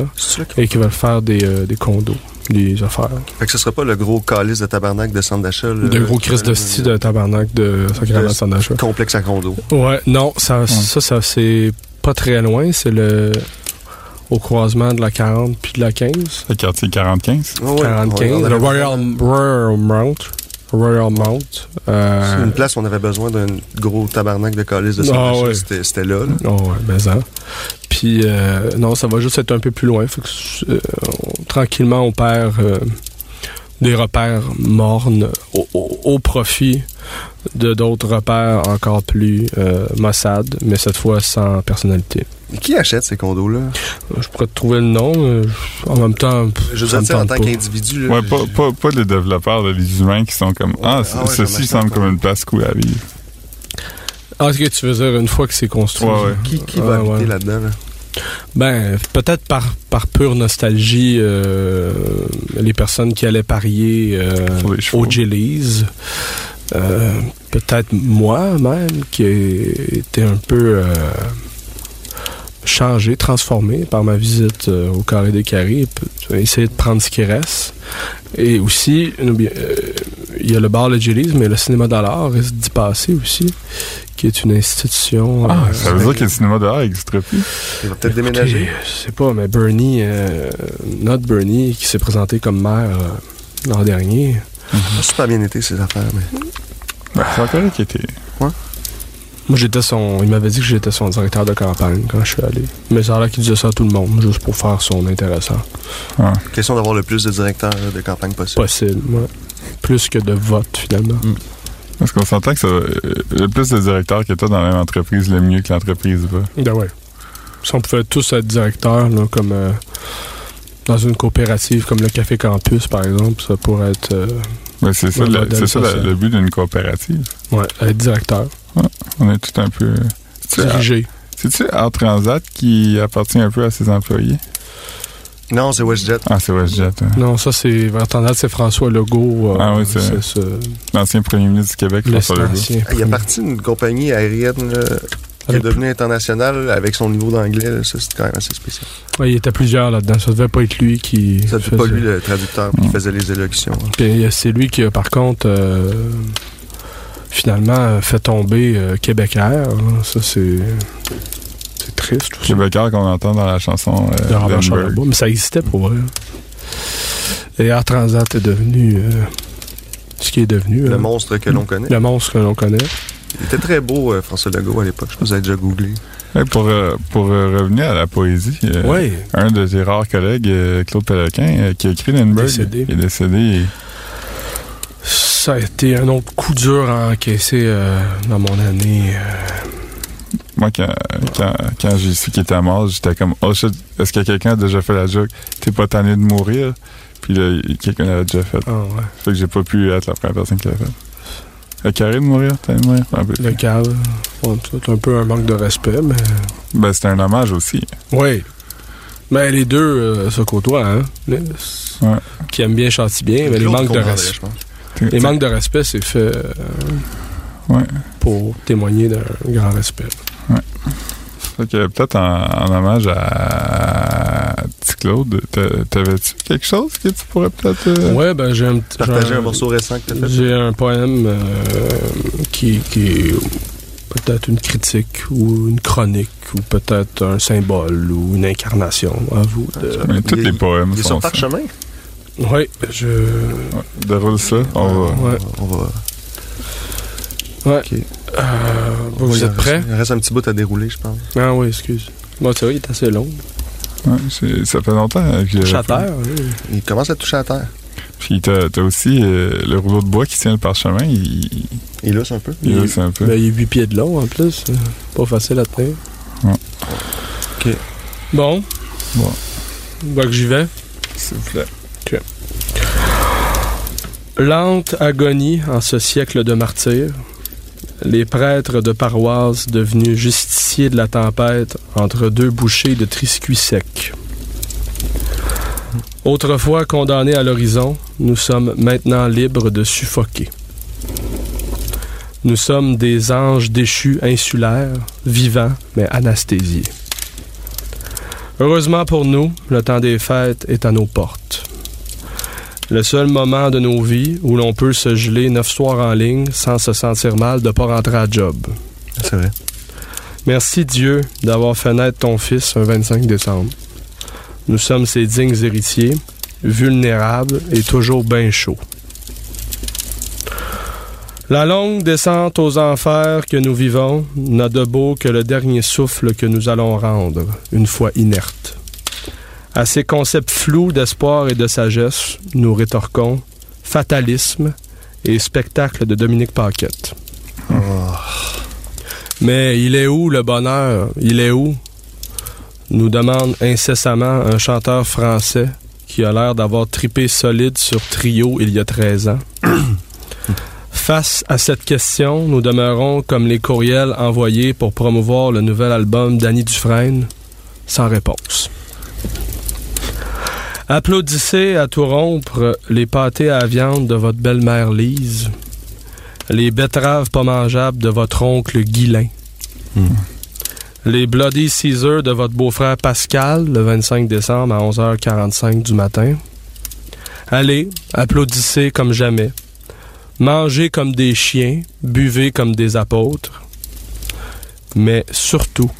et qui veulent faire des, euh, des condos, des affaires. Fait que ce sera pas le gros calice de tabarnak de centre d'achat. le- de gros Christ de style de tabarnak de Sacrament de- centre d'achat. Complexe à condo. Ouais, non, ça, ça, ça c'est pas très loin. C'est le au croisement de la 40 puis de la 15. Le quartier 45. Ouais, ouais, 45. on- on le avait Royal, Royal Mount. Royal Mount. euh, C'est une place où on avait besoin d'un gros tabarnak de calice de centre d'achat. ouais. C'était- C'était là, là. Oh, ouais, ben ça. Puis, euh, non, ça va juste être un peu plus loin. Fait que, euh, on- tranquillement, on perd des repères mornes au, au- au profit de d'autres repères encore plus euh, maussades, mais cette fois sans personnalité. Qui achète ces condos-là? Je pourrais te trouver le nom. euh, en même temps, pff, Je veux dire, en tant qu'individu. Ouais, pas, pas, pas les développeurs, les humains qui sont comme Ah, Ouais, ah ouais, ceci semble comme une place cool à vivre. Ah, ce que tu veux dire, une fois que c'est construit. Ouais, ouais. Qui, qui va habiter là-dedans? Là? Ben, peut-être par, par pure nostalgie, euh, les personnes qui allaient parier euh, Sur les chevaux. au Gillies. Euh, peut-être moi même, qui ai été un peu euh, changé, transformé par ma visite euh, au Carré des Carrés, essayer de prendre ce qui reste. Et aussi, euh, il y a le bar Le Gillies, mais le cinéma Dollar risque d'y passer aussi, qui est une institution... Ah, euh, ça veut dire que le cinéma dehors n'existerait plus. Il va peut-être déménager. Je sais pas, mais Bernie, euh, notre Bernie, qui s'est présenté comme maire euh, l'an dernier. Ça a super bien été, ces affaires. Mais... Ben, c'est encore qui était. Moi, j'étais son. Il m'avait dit que j'étais son directeur de campagne quand je suis allé. Mais ça a l'air qu'il disait ça à tout le monde, juste pour faire son intéressant. Question d'avoir le plus de directeurs de campagne possible. Possible, ouais. Plus que de votes, finalement. Parce qu'on s'entend que ça, euh, le plus de directeurs que tu as dans la même entreprise, le mieux que l'entreprise va. Ben ouais. Si on pouvait tous être directeurs, là, comme euh, dans une coopérative comme le Café Campus, par exemple, ça pourrait être. euh, Ben, c'est ça, Le ça le but d'une coopérative. ouais, être directeur. On est tout un peu. C'est-tu Dirigé. c'est-tu Air Transat qui appartient un peu à ses employés? Non, c'est WestJet. Ah, c'est WestJet. hein. Non, ça, c'est. Tendance, c'est François Legault. euh, Ah oui, c'est- ce- L'ancien premier ministre du Québec, François Legault. Il est parti d'une compagnie aérienne qui est devenue internationale avec son niveau d'anglais. c'est quand même assez spécial. Ouais, il était plusieurs là-dedans. Ça devait pas être lui qui. Ça, pas faisait- lui le traducteur qui Mm. faisait les élocutions. hein. Euh, c'est lui qui a, par contre, euh, finalement, euh, fait tomber euh, Québec Air. hein. Ça, c'est. C'est triste. Québécois qu'on entend dans la chanson euh, de Robert Lemberg. Charlebois, mais ça existait pour vrai. Et Air Transat est devenu euh, ce qui est devenu. Le monstre que l'on connaît. Le monstre que l'on connaît. Il était très beau, euh, François Legault, à l'époque. Je pense que vous avez déjà googlé. Hey, pour euh, pour euh, revenir à la poésie, euh, Oui. un de tes rares collègues, euh, Claude Péloquin, euh, qui a écrit Lindbergh, Décédé. il est décédé. Ça a été un autre coup dur à encaisser euh, dans mon année. euh, Moi, quand, quand, quand j'ai su qu'il était mort, j'étais comme, oh shit, est-ce que quelqu'un a déjà fait la joke? T'es pas tanné de mourir? Puis là, quelqu'un l'avait déjà fait. ah ouais. Fait que j'ai pas pu être la première personne qui l'a fait. Le carré de mourir, tanné de mourir? Un peu. Le cave. Bon, c'est un peu un manque de respect, mais. Ben, c'était un hommage aussi. Oui. Mais les deux euh, se côtoient, hein. Les- Ouais. Qui aiment bien chantent bien, mais les manques de respect. Les manques de respect, c'est fait euh, Ouais. pour témoigner d'un grand respect. Fait que peut-être en, en hommage à Petit Claude, t'a- t'avais-tu quelque chose que tu pourrais peut-être. euh, Ouais, ben j'ai un petit. Partager j'ai un morceau récent que t'as fait. J'ai un poème euh, qui, qui est peut-être une critique ou une chronique ou peut-être un symbole ou une incarnation. À vous de. Mais tous les poèmes sont sur ça. parchemin? Oui, je. Ouais, Déroule ça. On va. Ouais. On va. Ouais. Ok. Euh, vous Il êtes prêts? Il reste un petit bout à dérouler, je pense. Ah oui, excuse. Moi, c'est vrai, il est assez long. Ouais, c'est- ça fait longtemps que j'ai. Touche à terre, oui. Il commence à toucher à terre. Puis t'as t'as aussi euh, le rouleau de bois qui tient le parchemin. Il, Il lousse un peu. il Il- lousse un peu. Ben, il est 8 pieds de long en plus. Pas facile à tenir. Ouais. Ok. Bon. Bon. Ben, que j'y vais. S'il vous plaît. Lente agonie en ce siècle de martyrs, les prêtres de paroisse devenus justiciers de la tempête entre deux bouchées de triscuits secs. Autrefois condamnés à l'horizon, nous sommes maintenant libres de suffoquer. Nous sommes des anges déchus insulaires, vivants mais anesthésiés. Heureusement pour nous, le temps des fêtes est à nos portes. Le seul moment de nos vies où l'on peut se geler neuf soirs en ligne sans se sentir mal de ne pas rentrer à job. C'est vrai. Merci Dieu d'avoir fait naître ton fils un 25 décembre. Nous sommes ses dignes héritiers, vulnérables et toujours bien chauds. La longue descente aux enfers que nous vivons n'a de beau que le dernier souffle que nous allons rendre, une fois inertes. À ces concepts flous d'espoir et de sagesse, nous rétorquons fatalisme et spectacle de Dominique Paquette. Mais il est où le bonheur? Il est où? Nous demande incessamment un chanteur français qui a l'air d'avoir tripé solide sur Trio il y a 13 ans. Face à cette question, nous demeurons comme les courriels envoyés pour promouvoir le nouvel album d'Annie Dufresne, sans réponse. Applaudissez à tout rompre les pâtés à viande de votre belle-mère Lise, les betteraves pas mangeables de votre oncle Guilain, les Bloody Caesar de votre beau-frère Pascal le 25 décembre à 11h45 du matin. Allez, applaudissez comme jamais. Mangez comme des chiens, buvez comme des apôtres. Mais surtout,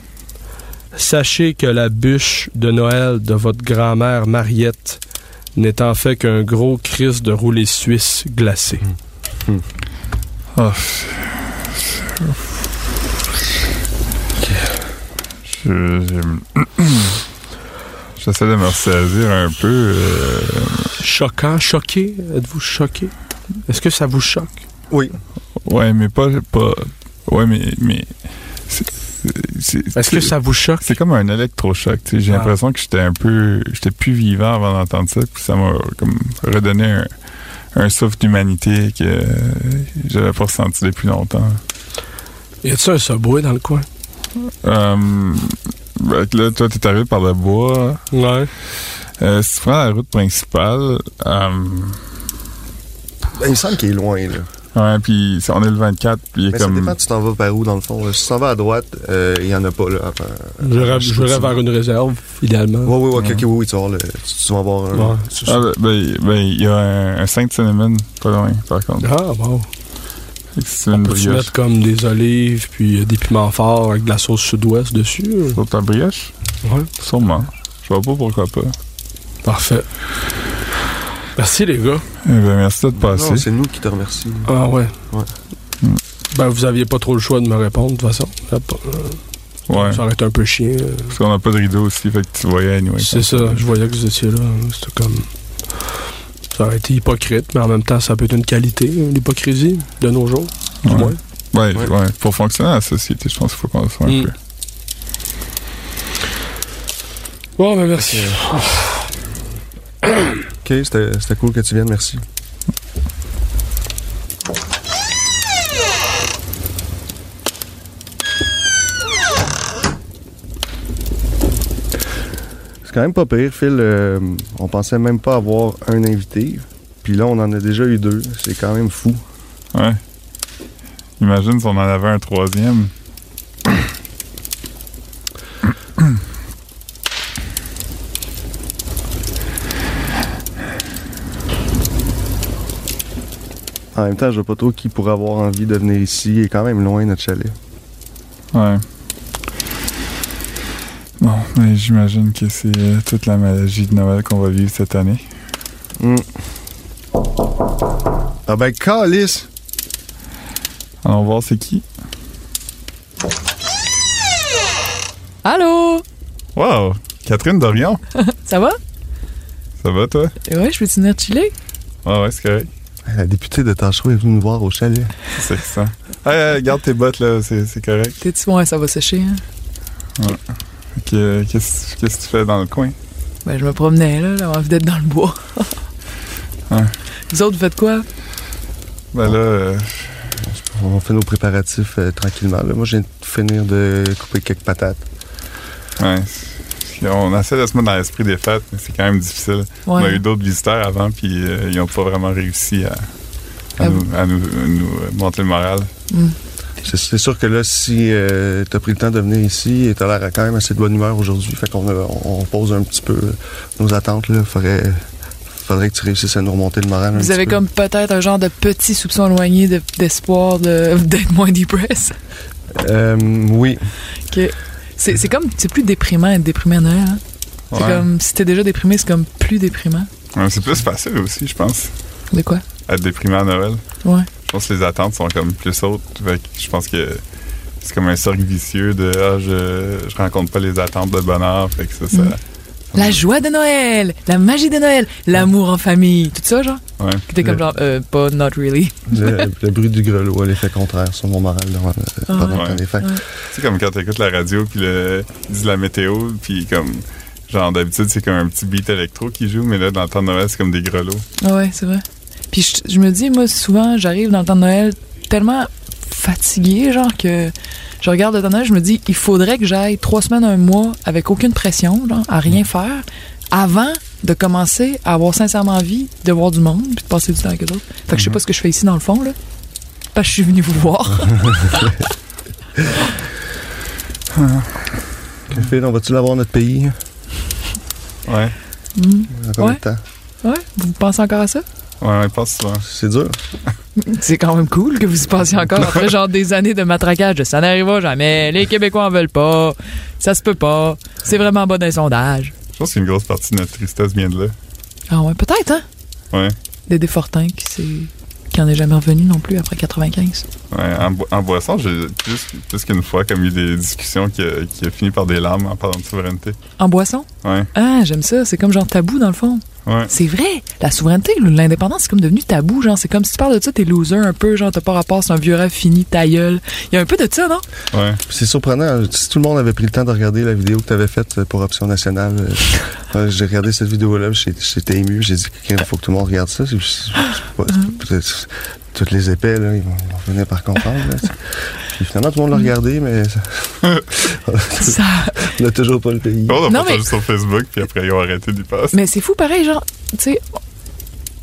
sachez que la bûche de Noël de votre grand-mère Mariette n'est en fait qu'un gros crise de roulé suisse glacé. Oh, je- je- J'essaie de me ressaisir un peu. euh, Choquant, choqué, êtes-vous choqué? Est-ce que ça vous choque? Oui. ouais, mais pas. pas ouais, mais. mais Est-ce que ça vous choque? C'est comme un électrochoc. tu sais. J'ai Ah. l'impression que j'étais un peu. J'étais plus vivant avant d'entendre ça. Puis ça m'a comme redonné un, un souffle d'humanité que j'avais pas ressenti depuis longtemps. Y a-tu un subway dans le coin? Euh, que là, toi, t'es arrivé par le bois. Ouais. Euh, si tu prends la route principale, euh, Ben, il me semble qu'il est loin, là. Ouais, puis on est le 24, puis il est Mais ça comme. dépend, tu t'en vas par où, dans le fond. là. Si tu t'en vas à droite, euh, il y en a pas, là. Enfin, J'irais je j'irais continue. vers une réserve, idéalement. Oui, oui, oui, ok, ok, oui, oui, tu vas, voir le- tu, tu vas voir un. Ouais, c'est Ah, ça. ben, il y a un, un Saint Cinnamon, pas loin, par contre. Ah, que C'est On une peut brioche. mettre comme des olives, puis euh, des piments forts avec de la sauce sud-ouest dessus. Sur ta brioche? Ouais. Sûrement. Je vois pas pourquoi pas. Parfait. Merci, les gars. Eh ben, merci de te passer. Non, c'est nous qui te remercions. Ah, ouais. Ouais. Hmm. Ben, vous aviez pas trop le choix de me répondre, de toute façon. Ça euh, ouais. Ça aurait été un peu chiant. euh. Parce qu'on n'a pas de rideau aussi, fait que tu voyais anyway. C'est ça, je voyais que vous étiez là. C'était comme. Ça aurait été hypocrite, mais en même temps, ça peut être une qualité, hein, l'hypocrisie, de nos jours, du Ouais. moins. Ouais, Ouais. ouais. Pour fonctionner dans la société, je pense qu'il faut qu'on le soit un Mm. peu. Bon, ben merci. Ok, c'était cool que tu viennes, merci. C'est quand même pas pire, Phil. euh, on pensait même pas avoir un invité. Puis là, on en a déjà eu deux. C'est quand même fou. Ouais. Imagine si on en avait un troisième. En même temps, je vois pas trop qui pourrait avoir envie de venir ici. Il est quand même loin, notre chalet. Ouais. Bon, mais j'imagine que c'est euh, toute la magie de Noël qu'on va vivre cette année. Hmm. Ah ben, calice! Allons voir c'est qui. Allô? Wow! Catherine Dorion, Ça va? ça va toi? Ouais, je peux te venir chiller? Ouais, ouais, c'est correct. La députée de Tachereau est venue nous voir au chalet. C'est ça. Hey, hey, garde tes bottes là, c'est c'est correct. T'es-tu bon? Ouais, ça va sécher, hein? Fait que, euh, Qu'est-ce qu'est-ce que tu fais dans le coin? Ben, je me promenais, là, j'avais envie d'être dans le bois. Ouais. Vous autres, vous faites quoi? Ben là, euh, On fait nos préparatifs euh, tranquillement. là. Moi, je viens de finir de couper quelques patates. ouais. On essaie de se mettre dans l'esprit des fêtes, mais c'est quand même difficile. On a eu d'autres visiteurs avant, puis euh, ils n'ont pas vraiment réussi à, à Ah nous, à nous- nous, euh, monter le moral. C'est c'est sûr que là, si euh, t'as pris le temps de venir ici, et t'as l'air quand même assez de bonne humeur aujourd'hui, fait qu'on a- on pose un petit peu nos attentes. Là. Faudrait, faudrait que tu réussisses à nous remonter le moral un Vous petit avez peu. comme peut-être un genre de petit soupçon éloigné de- d'espoir de- d'être moins depressed. Euh, oui. C'est c'est comme, c'est plus déprimant être déprimé à Noël. Hein? C'est Ouais. comme, si t'es déjà déprimé, c'est comme plus déprimant. Ouais, c'est plus facile aussi, je pense, De quoi? être déprimé à Noël. Ouais. Je pense que les attentes sont comme plus hautes. Fait que je pense que c'est comme un cercle vicieux de ah, je, je rencontre pas les attentes de bonheur. Fait que ça, ça, Mm. La joie de Noël, la magie de Noël, l'amour en famille, tout ça, genre? Ouais. T'es comme Le- genre, euh, pas not really. Le, le bruit du grelot a l'effet contraire sur mon moral pendant le temps des fêtes. C'est comme quand t'écoutes la radio puis le, ils disent la météo puis comme genre d'habitude c'est comme un petit beat électro qui joue mais là dans le temps de Noël c'est comme des grelots. Ah ouais, c'est vrai. Puis je, je me dis, moi, souvent, j'arrive dans le temps de Noël tellement fatiguée, genre que je regarde le temps de Noël, je me dis, il faudrait que j'aille trois semaines, un mois avec aucune pression, genre, à rien faire, avant de commencer à avoir sincèrement envie de voir du monde puis de passer du temps avec eux autres. Fait que je sais pas ce que je fais ici dans le fond, là. Parce que je suis venue vous voir. Que Phil, on va-tu l'avoir notre pays? Ouais. Dans combien Ouais. de temps? Ouais, vous pensez encore à ça? Ouais, y passe souvent. C'est dur. C'est quand même cool que vous y pensiez encore après genre des années de matraquage. de Ça n'arrivera jamais. Les Québécois en veulent pas. Ça se peut pas. C'est vraiment bas d'un sondage. Je pense qu'une grosse partie de notre tristesse vient de là. Ah ouais, peut-être, hein? Ouais. Dédé Fortin qui, s'est- qui en est jamais revenu non plus après 95. Ouais, en, bo- en boisson, j'ai plus, plus qu'une fois comme eu des discussions qui a, qui a fini par des larmes en parlant de souveraineté. En boisson? Ouais. Ah, j'aime ça. C'est comme genre tabou dans le fond. Ouais. C'est vrai. La souveraineté, l'indépendance, c'est comme devenu tabou. Genre, c'est comme si tu parles de ça, t'es loser un peu. Genre, t'as pas rapport, c'est un vieux rêve fini, ta gueule. Il y a un peu de ça, non? Ouais. C'est surprenant. Si tout le monde avait pris le temps de regarder la vidéo que tu avais faite pour Option Nationale, euh, j'ai regardé cette vidéo-là, j'étais ému. J'ai dit qu'il faut que tout le monde regarde ça. C'est- Toutes les épais, là, ils vont, ils vont finir par comprendre. là. Puis finalement, tout le monde l'a regardé, mais ça- Ça... on n'a toujours pas le pays. On a Non, partagé mais- sur Facebook, puis après, ils ont arrêté d'y passer. Mais c'est fou, pareil, genre, tu sais,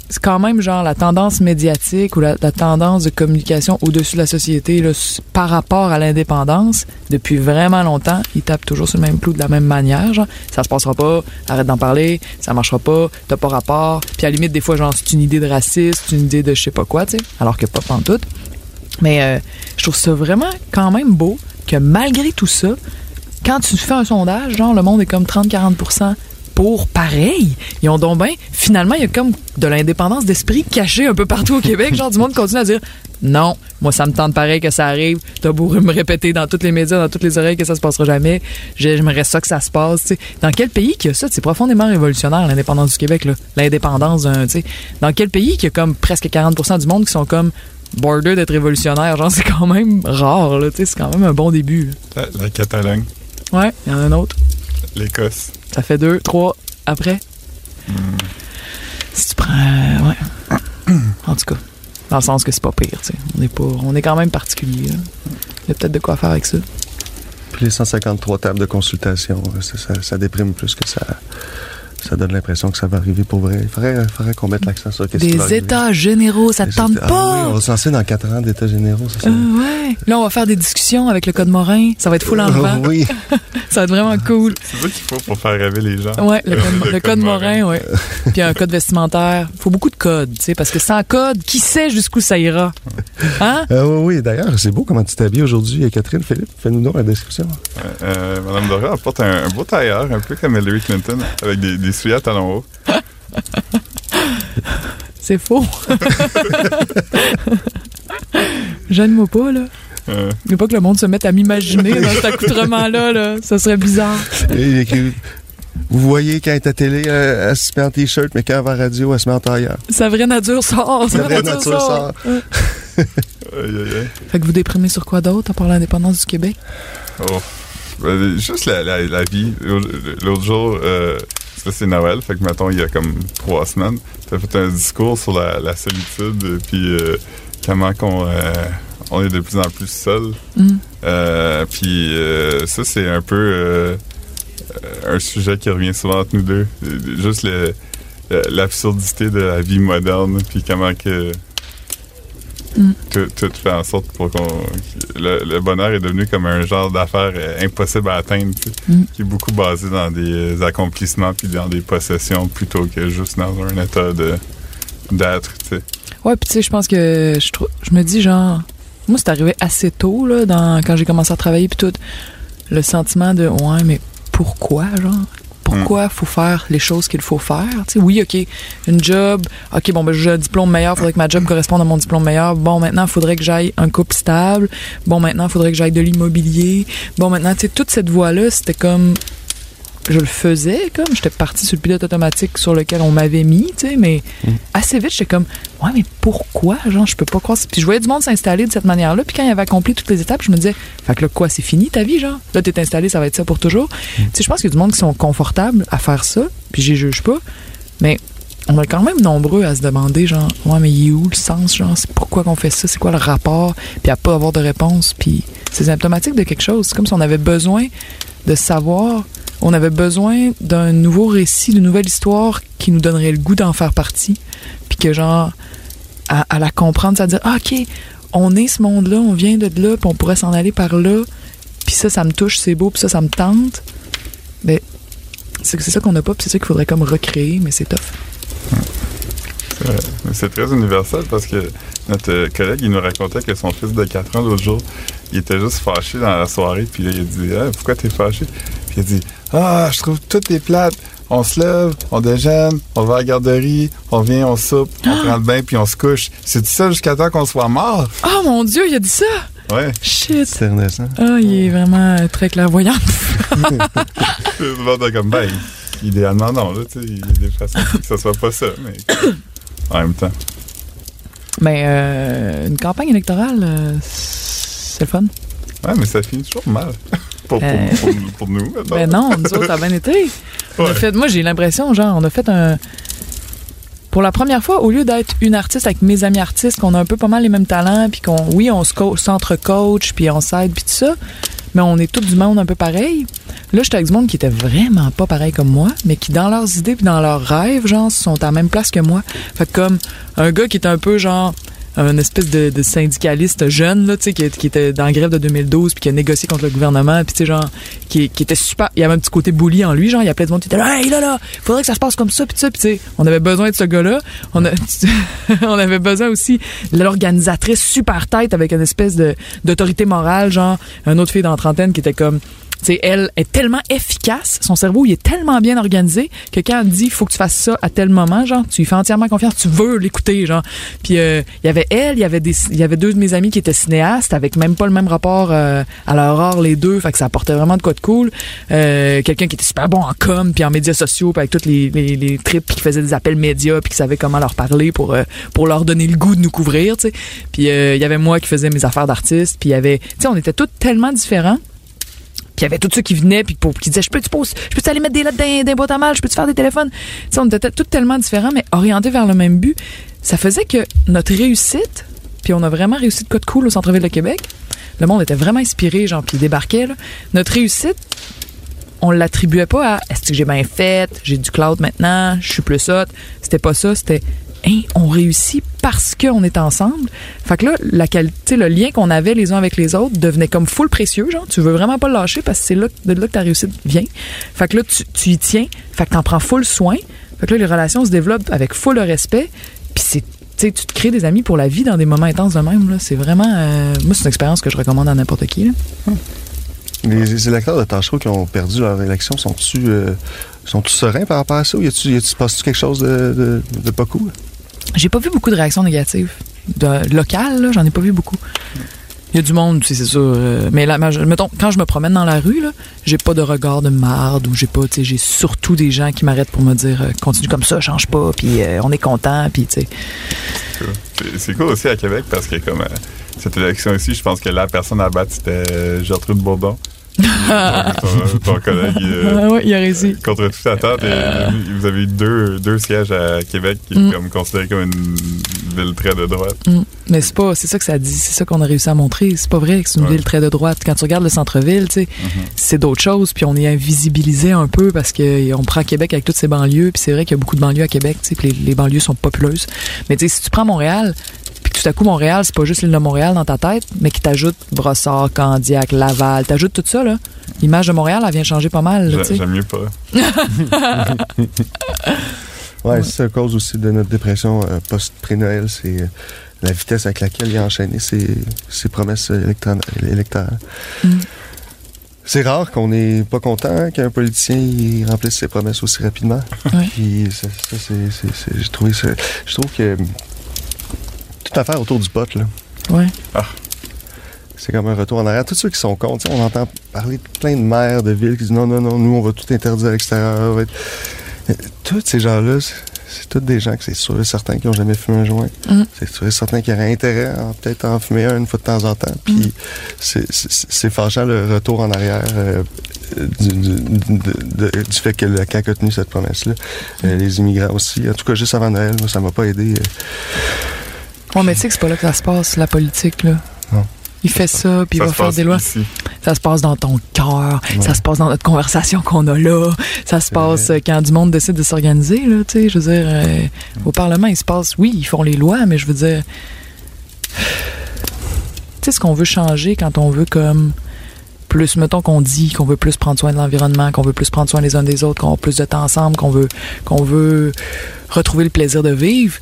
c'est quand même genre la tendance médiatique ou la, la tendance de communication au-dessus de la société là, par rapport à l'indépendance, depuis vraiment longtemps, ils tapent toujours sur le même clou de la même manière. Genre, ça se passera pas, arrête d'en parler, ça marchera pas, t'as pas rapport. Puis à la limite, des fois, genre, c'est une idée de raciste, c'est une idée de je sais pas quoi, tu sais, alors que pas tout. Mais euh, je trouve ça vraiment quand même beau que malgré tout ça, quand tu fais un sondage, genre, le monde est comme 30-40% pour pareil. Ils ont donc bien, finalement, il y a comme de l'indépendance d'esprit cachée un peu partout au Québec. Genre, du monde continue à dire non, moi, ça me tente pareil que ça arrive. T'as beau me répéter dans tous les médias, dans toutes les oreilles que ça se passera jamais. J'ai- J'aimerais ça que ça se passe. Dans quel pays qu'il a ça? C'est profondément révolutionnaire, l'indépendance du Québec. L'indépendance d'un. Dans quel pays qu'il y a comme presque 40% du monde qui sont comme border d'être révolutionnaire? Genre, c'est quand même rare. là, tu sais, C'est quand même un bon début. La, la Catalogne, Ouais, il y en a un autre. l'Écosse. Ça fait deux, trois après. Si tu prends. euh, ouais. En tout cas, dans le sens que c'est pas pire, tu sais. On est pas. On est quand même particulier. là. Il y a peut-être de quoi faire avec ça. Puis les 153 tables de consultation, ça, ça- ça déprime plus que ça. Ça donne l'impression que ça va arriver pour vrai. Il faudrait, faudrait qu'on mette l'accent sur qu'est-ce Des états généraux, ça te tente Ah oui, on pas? va se lancer dans 4 ans d'états généraux, c'est ça? Euh, ouais. Là, on va faire des discussions avec le code Morin. Ça va être full en Oh, oui. Ça va être vraiment cool. C'est ça qu'il faut pour faire rêver les gens. Ouais, le code, Le le code code Morin, ouais. Puis un code vestimentaire. Faut beaucoup de codes, tu sais, parce que sans code, qui sait jusqu'où ça ira? Hein? Euh, oui, oui, d'ailleurs, c'est beau comment tu t'habilles aujourd'hui. Catherine, Philippe, fais-nous donc la description. Euh, euh, Madame Dora apporte un, un beau tailleur, un peu comme Hillary Clinton, avec des, des souliers à talons hauts. C'est faux. J'anime pas, là. Euh, Il faut pas que le monde se mette à m'imaginer dans cet accoutrement-là, là. Ça serait bizarre. Vous voyez, quand elle est à télé, euh, elle se met en t-shirt, mais quand elle va à la radio, elle se met en tailleur. Sa vraie nature sort. Sa vraie nature sort. Aïe, aïe, aïe. Fait que vous déprimez sur quoi d'autre, à part l'indépendance du Québec? Oh. Ben, juste la, la, la vie. L'autre jour, euh, ça, c'est Noël, fait que mettons, il y a comme trois semaines, t'as fait un discours sur la, la solitude, puis euh, comment qu'on euh, on est de plus en plus seul. Mm. Euh, puis euh, ça, c'est un peu un sujet qui revient souvent entre nous deux. Juste le- l'absurdité de la vie moderne, puis comment que Mm. tout, tout fait en sorte pour qu'on le, le bonheur est devenu comme un genre d'affaire euh, impossible à atteindre, Mm. qui est beaucoup basé dans des euh, accomplissements puis dans des possessions plutôt que juste dans un état de d'être, tu sais. Ouais, puis tu sais, je pense que je, je me dis genre, moi c'est arrivé assez tôt là, dans, quand j'ai commencé à travailler puis tout, le sentiment de ouais, mais pourquoi genre? Pourquoi faut faire les choses qu'il faut faire? Tu oui, OK, une job, OK, bon, ben, j'ai un diplôme meilleur, faudrait que ma job corresponde à mon diplôme meilleur. Bon, maintenant, il faudrait que j'aille un couple stable. Bon, maintenant, il faudrait que j'aille de l'immobilier. Bon, maintenant, tu sais, toute cette voie-là, c'était comme je le faisais comme j'étais parti sur le pilote automatique sur lequel on m'avait mis tu sais mais assez vite j'étais comme ouais mais pourquoi genre je peux pas croire puis je voyais du monde s'installer de cette manière là puis quand il avait accompli toutes les étapes je me disais fait que là quoi c'est fini ta vie genre? Là t'es installé ça va être ça pour toujours. Tu sais je pense qu'il y a du monde qui sont confortables à faire ça puis j'y juge pas mais on est quand même nombreux à se demander genre ouais mais il est où le sens genre? C'est pourquoi qu'on fait ça? C'est quoi le rapport puis à pas avoir de réponse puis c'est symptomatique de quelque chose. C'est comme si on avait besoin de savoir on avait besoin d'un nouveau récit, d'une nouvelle histoire qui nous donnerait le goût d'en faire partie. Puis que, genre, à, la comprendre, c'est à dire, ah, OK, on est ce monde-là, on vient de là, puis on pourrait s'en aller par là. Puis ça, ça me touche, c'est beau, puis ça, ça me tente. Ben, c'est ça qu'on n'a pas, puis c'est ça qu'il faudrait comme recréer, mais c'est tough. Mais C'est très universel parce que notre euh, collègue, il nous racontait que son fils de 4 ans, l'autre jour, il était juste fâché dans la soirée, puis là, il a dit Ah, Pourquoi t'es fâché Puis il a dit Ah, je trouve tout est plate. On se lève, on déjeune, on va à la garderie, on vient, on soupe, on prend le bain, puis on se couche. C'est ça jusqu'à temps qu'on soit mort Oh mon Dieu, il a dit ça! Ouais. Shit! C'est. Ah, il est vraiment euh, très clairvoyant. Tout le monde est comme Ben, idéalement, non, là, tu sais, il y a des façons que ça soit pas ça, mais en même temps. Mais euh, une campagne électorale, euh, c'est le fun. Ouais, mais ça finit toujours mal. Pour, Euh. pour, pour nous. Ben non, nous autres, ça a bien été. On a Ouais. fait, moi, j'ai l'impression, genre, on a fait un. Pour la première fois, au lieu d'être une artiste avec mes amis artistes, qu'on a un peu pas mal les mêmes talents, puis qu'on, oui, on se co- s'entre-coach, puis on s'aide, puis tout ça, mais on est tous du monde un peu pareil. Là, j'étais avec du monde qui était vraiment pas pareil comme moi, mais qui, dans leurs idées puis dans leurs rêves, genre, sont à la même place que moi. Fait que comme un gars qui est un peu, genre, un espèce de, de syndicaliste jeune là, qui, qui était dans la grève de 2012 puis qui a négocié contre le gouvernement puis tu sais genre qui, était super il y avait un petit côté bully en lui genre il appelait du monde qui était là hey là là faudrait que ça se passe comme ça puis ça puis tu sais on avait besoin de ce gars là on a on avait besoin aussi de l'organisatrice super tête avec une espèce de d'autorité morale genre un autre fille dans la trentaine qui était comme tu sais, elle est tellement efficace, son cerveau il est tellement bien organisé que quand elle dit faut que tu fasses ça à tel moment, genre tu lui fais entièrement confiance, tu veux l'écouter, genre. Puis euh, il y avait elle, il y avait des, il y avait deux de mes amis qui étaient cinéastes avec même pas le même rapport euh, à leur art les deux, fait que ça apportait vraiment de quoi de cool. Euh, Quelqu'un qui était super bon en com puis en médias sociaux, puis avec toutes les, les, les trips, puis qui faisait des appels médias, puis qui savait comment leur parler pour euh, pour leur donner le goût de nous couvrir, tu sais. Puis euh, il y avait moi qui faisais mes affaires d'artiste, puis il y avait, tu sais, on était tous tellement différents. Puis il y avait tous ceux qui venaient puis pour, qui disaient je peux tu poses, je peux aller mettre des lettres dans, dans les boîtes à mal, je peux te faire des téléphones? Tu on était tous tellement différents mais orientés vers le même but. Ça faisait que notre réussite, puis on a vraiment réussi de quoi de cool au centre-ville de Québec. Le monde était vraiment inspiré, genre puis débarquait là. Notre réussite, on l'attribuait pas à est-ce que j'ai bien fait, j'ai du cloud maintenant, je suis plus hot? C'était pas ça, c'était on réussit parce qu'on est ensemble. Fait que là, la qualité, le lien qu'on avait les uns avec les autres devenait comme full précieux, genre. Tu veux vraiment pas le lâcher parce que c'est là, de là que ta réussite vient. Fait que là, tu, tu y tiens. Fait que t'en prends full soin. Fait que là, les relations se développent avec full respect. Puis c'est, tu te crées des amis pour la vie dans des moments intenses de même. C'est vraiment, euh, moi, c'est une expérience que je recommande à n'importe qui. Les, électeurs de Tachereau qui ont perdu leur élection, sont-tu euh, sont-tu sereins par rapport à ça ou y a-tu, passe-tu quelque chose de pas cool? J'ai pas vu beaucoup de réactions négatives. Locales, j'en ai pas vu beaucoup. Il y a du monde, c'est sûr. euh, mais là, quand je me promène dans la rue, j'ai pas de regard de marde ou j'ai pas, tu j'ai surtout des gens qui m'arrêtent pour me dire euh, continue comme ça, change pas, puis euh, on est content, puis tu. C'est- C'est cool aussi à Québec parce que comme cette élection ici, je pense que la personne à battre, c'était Gertrude Bourdon. Ton, ton collègue, euh, ouais, il a réussi. contre toute attente, et vous avez eu deux, deux sièges à Québec qui est Mm. comme considéré comme une ville très de droite. Mm. Mais c'est pas, c'est ça que ça dit, c'est ça qu'on a réussi à montrer. C'est pas vrai que c'est une Ouais. ville très de droite. Quand tu regardes le centre-ville, tu sais, Mhm. c'est d'autres choses, puis on est invisibilisé un peu parce que on prend Québec avec toutes ses banlieues, puis c'est vrai qu'il y a beaucoup de banlieues à Québec, tu sais, puis les, les banlieues sont populeuses. Mais tu sais, si tu prends Montréal, puis tout à coup Montréal, c'est pas juste l'île de Montréal dans ta tête, mais qui t'ajoute Brossard, Candiac, Laval, t'ajoutes tout ça là. L'image de Montréal, elle vient changer pas mal. J'aime mieux pas. Ouais, c'est à cause aussi de notre dépression euh, post-pré-Noël. C'est euh, la vitesse avec laquelle il a enchaîné ses, ses promesses électra- électorales. Mm. C'est rare qu'on n'est pas content qu'un politicien il remplisse ses promesses aussi rapidement. Ouais. Puis ça, ça, c'est, j'ai trouvé ça. Je trouve que toute affaire autour du pot, là. Ouais. C'est comme un retour en arrière. Tous ceux qui sont contre, on entend parler de plein de maires de villes qui disent non, non, non, nous, on va tout interdire à l'extérieur. on va être- Euh, Tous ces gens-là, c'est, tous des gens que c'est sûr et certain qui n'ont jamais fumé un joint. Mm. C'est sûr et certain qui auraient intérêt à peut-être en fumer un une fois de temps en temps. Puis Mm. c'est, fâchant le retour en arrière euh, du, du- de- de- du fait que le CAC a tenu cette promesse-là. Euh, les immigrants aussi. En tout cas, juste avant Noël, moi, ça m'a pas aidé. euh. Ouais, mais tu sais que c'est pas là que ça se passe, la politique, là. Non. Il fait ça, puis il va faire des lois. ici. Ça se passe dans ton cœur, Ouais. ça se passe dans notre conversation qu'on a là, ça se passe vrai. euh, quand du monde décide de s'organiser, là, tu sais, je veux dire, euh, au Parlement, il se passe, oui, ils font les lois, mais je veux dire, tu sais, ce qu'on veut changer quand on veut comme plus, mettons qu'on dit qu'on veut plus prendre soin de l'environnement, qu'on veut plus prendre soin les uns des autres, qu'on a plus de temps ensemble, qu'on veut, qu'on veut retrouver le plaisir de vivre,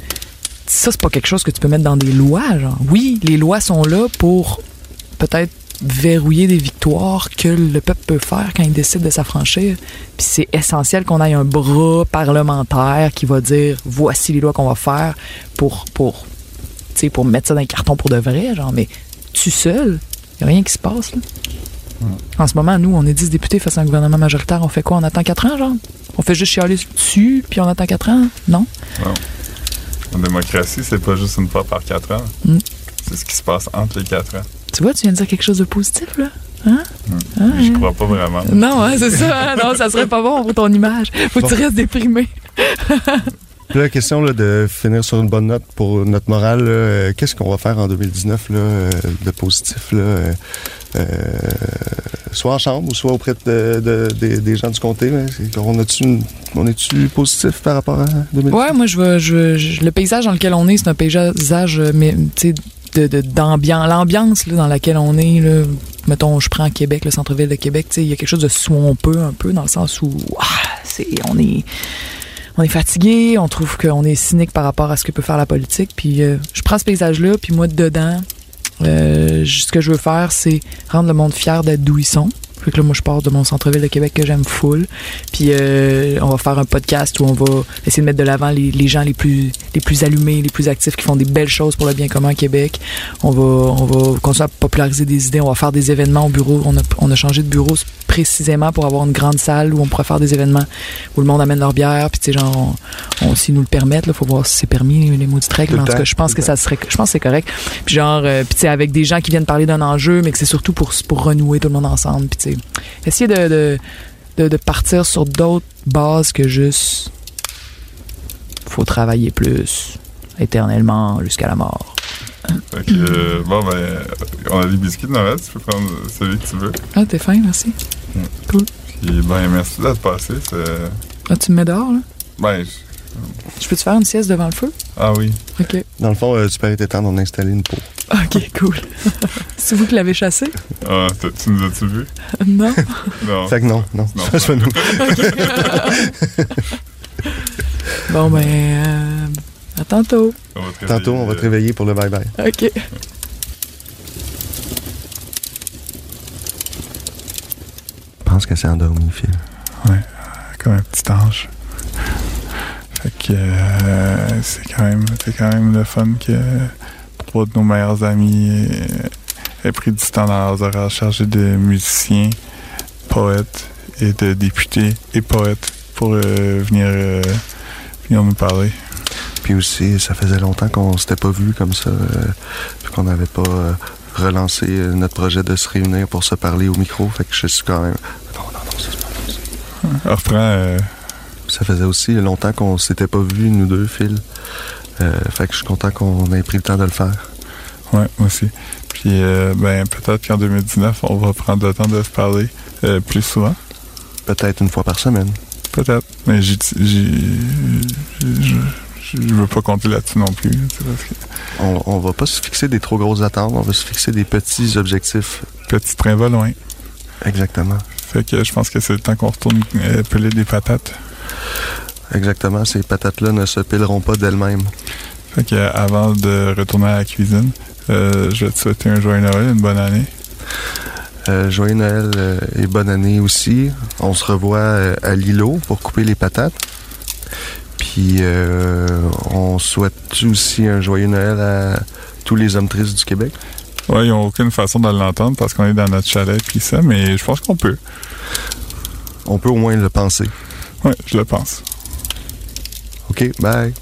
ça, c'est pas quelque chose que tu peux mettre dans des lois, genre. Oui, les lois sont là pour peut-être verrouiller des victoires que le peuple peut faire quand il décide de s'affranchir. Puis c'est essentiel qu'on ait un bras parlementaire qui va dire voici les lois qu'on va faire pour pour tu sais, pour mettre ça dans un carton pour de vrai, genre mais tu seul, y a rien qui se passe là. En ce moment, nous, on est 10 députés face à un gouvernement majoritaire. On fait quoi? On attend 4 ans, genre? On fait juste chialer dessus, puis on attend 4 ans? Non? En démocratie, c'est pas juste une fois par quatre ans. Mm. C'est ce qui se passe entre les quatre ans. Tu vois, tu viens de dire quelque chose de positif, là? Hein? Ah, Je hein? crois pas vraiment. Non, hein, c'est ça. hein? Non, ça serait pas bon pour ton image. Faut que tu restes déprimé. La question là, de finir sur une bonne note pour notre morale, euh, qu'est-ce qu'on va faire en 2019 là, euh, de positif? Là, euh, soit en chambre ou soit auprès de, de- des- gens du comté. On, a-tu est-tu positif par rapport à 2019? Ouais, moi, je veux, je, je- le paysage dans lequel on est, c'est un paysage, euh, mais, d'ambiance, l'ambiance dans laquelle on est, là, mettons, je prends Québec, le centre-ville de Québec, il y a quelque chose de swampeux un peu, dans le sens où, ah, on est, on est fatigué, on trouve qu'on est cynique par rapport à ce que peut faire la politique, puis euh, je prends ce paysage-là, puis moi, dedans, euh, ce que je veux faire, c'est rendre le monde fier d'être d'où ils sont. Fait que là, moi, je pars de mon centre-ville de Québec que j'aime full. Puis euh, on va faire un podcast où on va essayer de mettre de l'avant les, les gens les plus les plus allumés, les plus actifs, qui font des belles choses pour le bien commun à Québec. On va on va continuer à populariser des idées. On va faire des événements au bureau. On a, on a changé de bureau précisément pour avoir une grande salle où on pourrait faire des événements où le monde amène leur bière. Puis tu sais, genre, on, on- s'ils nous le permettent, là, faut voir si c'est permis les, maudites règles. Tout Mais en tout cas, je pense que ça serait, je pense c'est correct. Puis genre, euh, puis tu sais, avec des gens qui viennent parler d'un enjeu, mais que c'est surtout pour pour renouer tout le monde ensemble. Puis sais, essayer de, de, de, de partir sur d'autres bases que juste faut travailler plus éternellement jusqu'à la mort. Fait que, euh, bon, ben, on a des biscuits de Noël. Tu peux prendre celui que tu veux. Ah, t'es fin, merci. Puis, ben, merci d'être passé. c'est- Ah, tu me mets dehors, là? Ben, je- Je peux te faire une sieste devant le feu? ah oui. OK. Dans le fond, euh, tu peux être temps d'en installer une peau. OK, cool. c'est vous qui l'avez chassé? Ah, tu nous as-tu vu? non? Non. Fait que non, non. Non. Ça, nous. Bon, ben, euh, à tantôt. On va te Tantôt, on va te réveiller, réveiller pour le bye-bye. OK. Je pense que c'est endormi, Phil. euh, Comme un petit ange. Fait que euh, c'est quand même c'est quand même le fun que trois de nos meilleurs amis aient pris du temps dans leurs horaires chargés de musiciens, poètes et de députés et poètes pour euh, venir, euh, venir nous parler. Puis aussi, ça faisait longtemps qu'on s'était pas vu comme ça, puis qu'on n'avait pas euh, notre projet de se réunir pour se parler au micro. Fait que je suis quand même. Non, non, non, ça, c'est pas bon. Ça faisait aussi longtemps qu'on s'était pas vus, nous deux, Phil. Euh, fait que je suis content qu'on ait pris le temps de le faire. ouais, moi aussi. Puis, euh, ben, peut-être qu'en 2019, on va prendre le temps de se parler euh, plus souvent. Peut-être une fois par semaine. Peut-être. Mais j'y- je, veux pas compter là-dessus non plus. parce que On, on va pas se fixer des trop grosses attentes, on va se fixer des petits objectifs. petit train va loin. Exactement. Fait que je pense que c'est le temps qu'on retourne peler des patates. Exactement. Ces patates-là ne se pileront pas d'elles-mêmes. Fait que euh, avant de retourner à la cuisine, euh, je vais te souhaiter un joyeux Noël, une bonne année. Euh, joyeux Noël euh, et bonne année aussi. On se revoit à Lilo pour couper les patates. Puis on souhaite aussi un joyeux Noël à tous les hommes tristes du Québec. Ouais, ils n'ont aucune façon de l'entendre parce qu'on est dans notre chalet puis ça, mais je pense qu'on peut. On peut au moins le penser. Ouais, je le pense. OK, bye.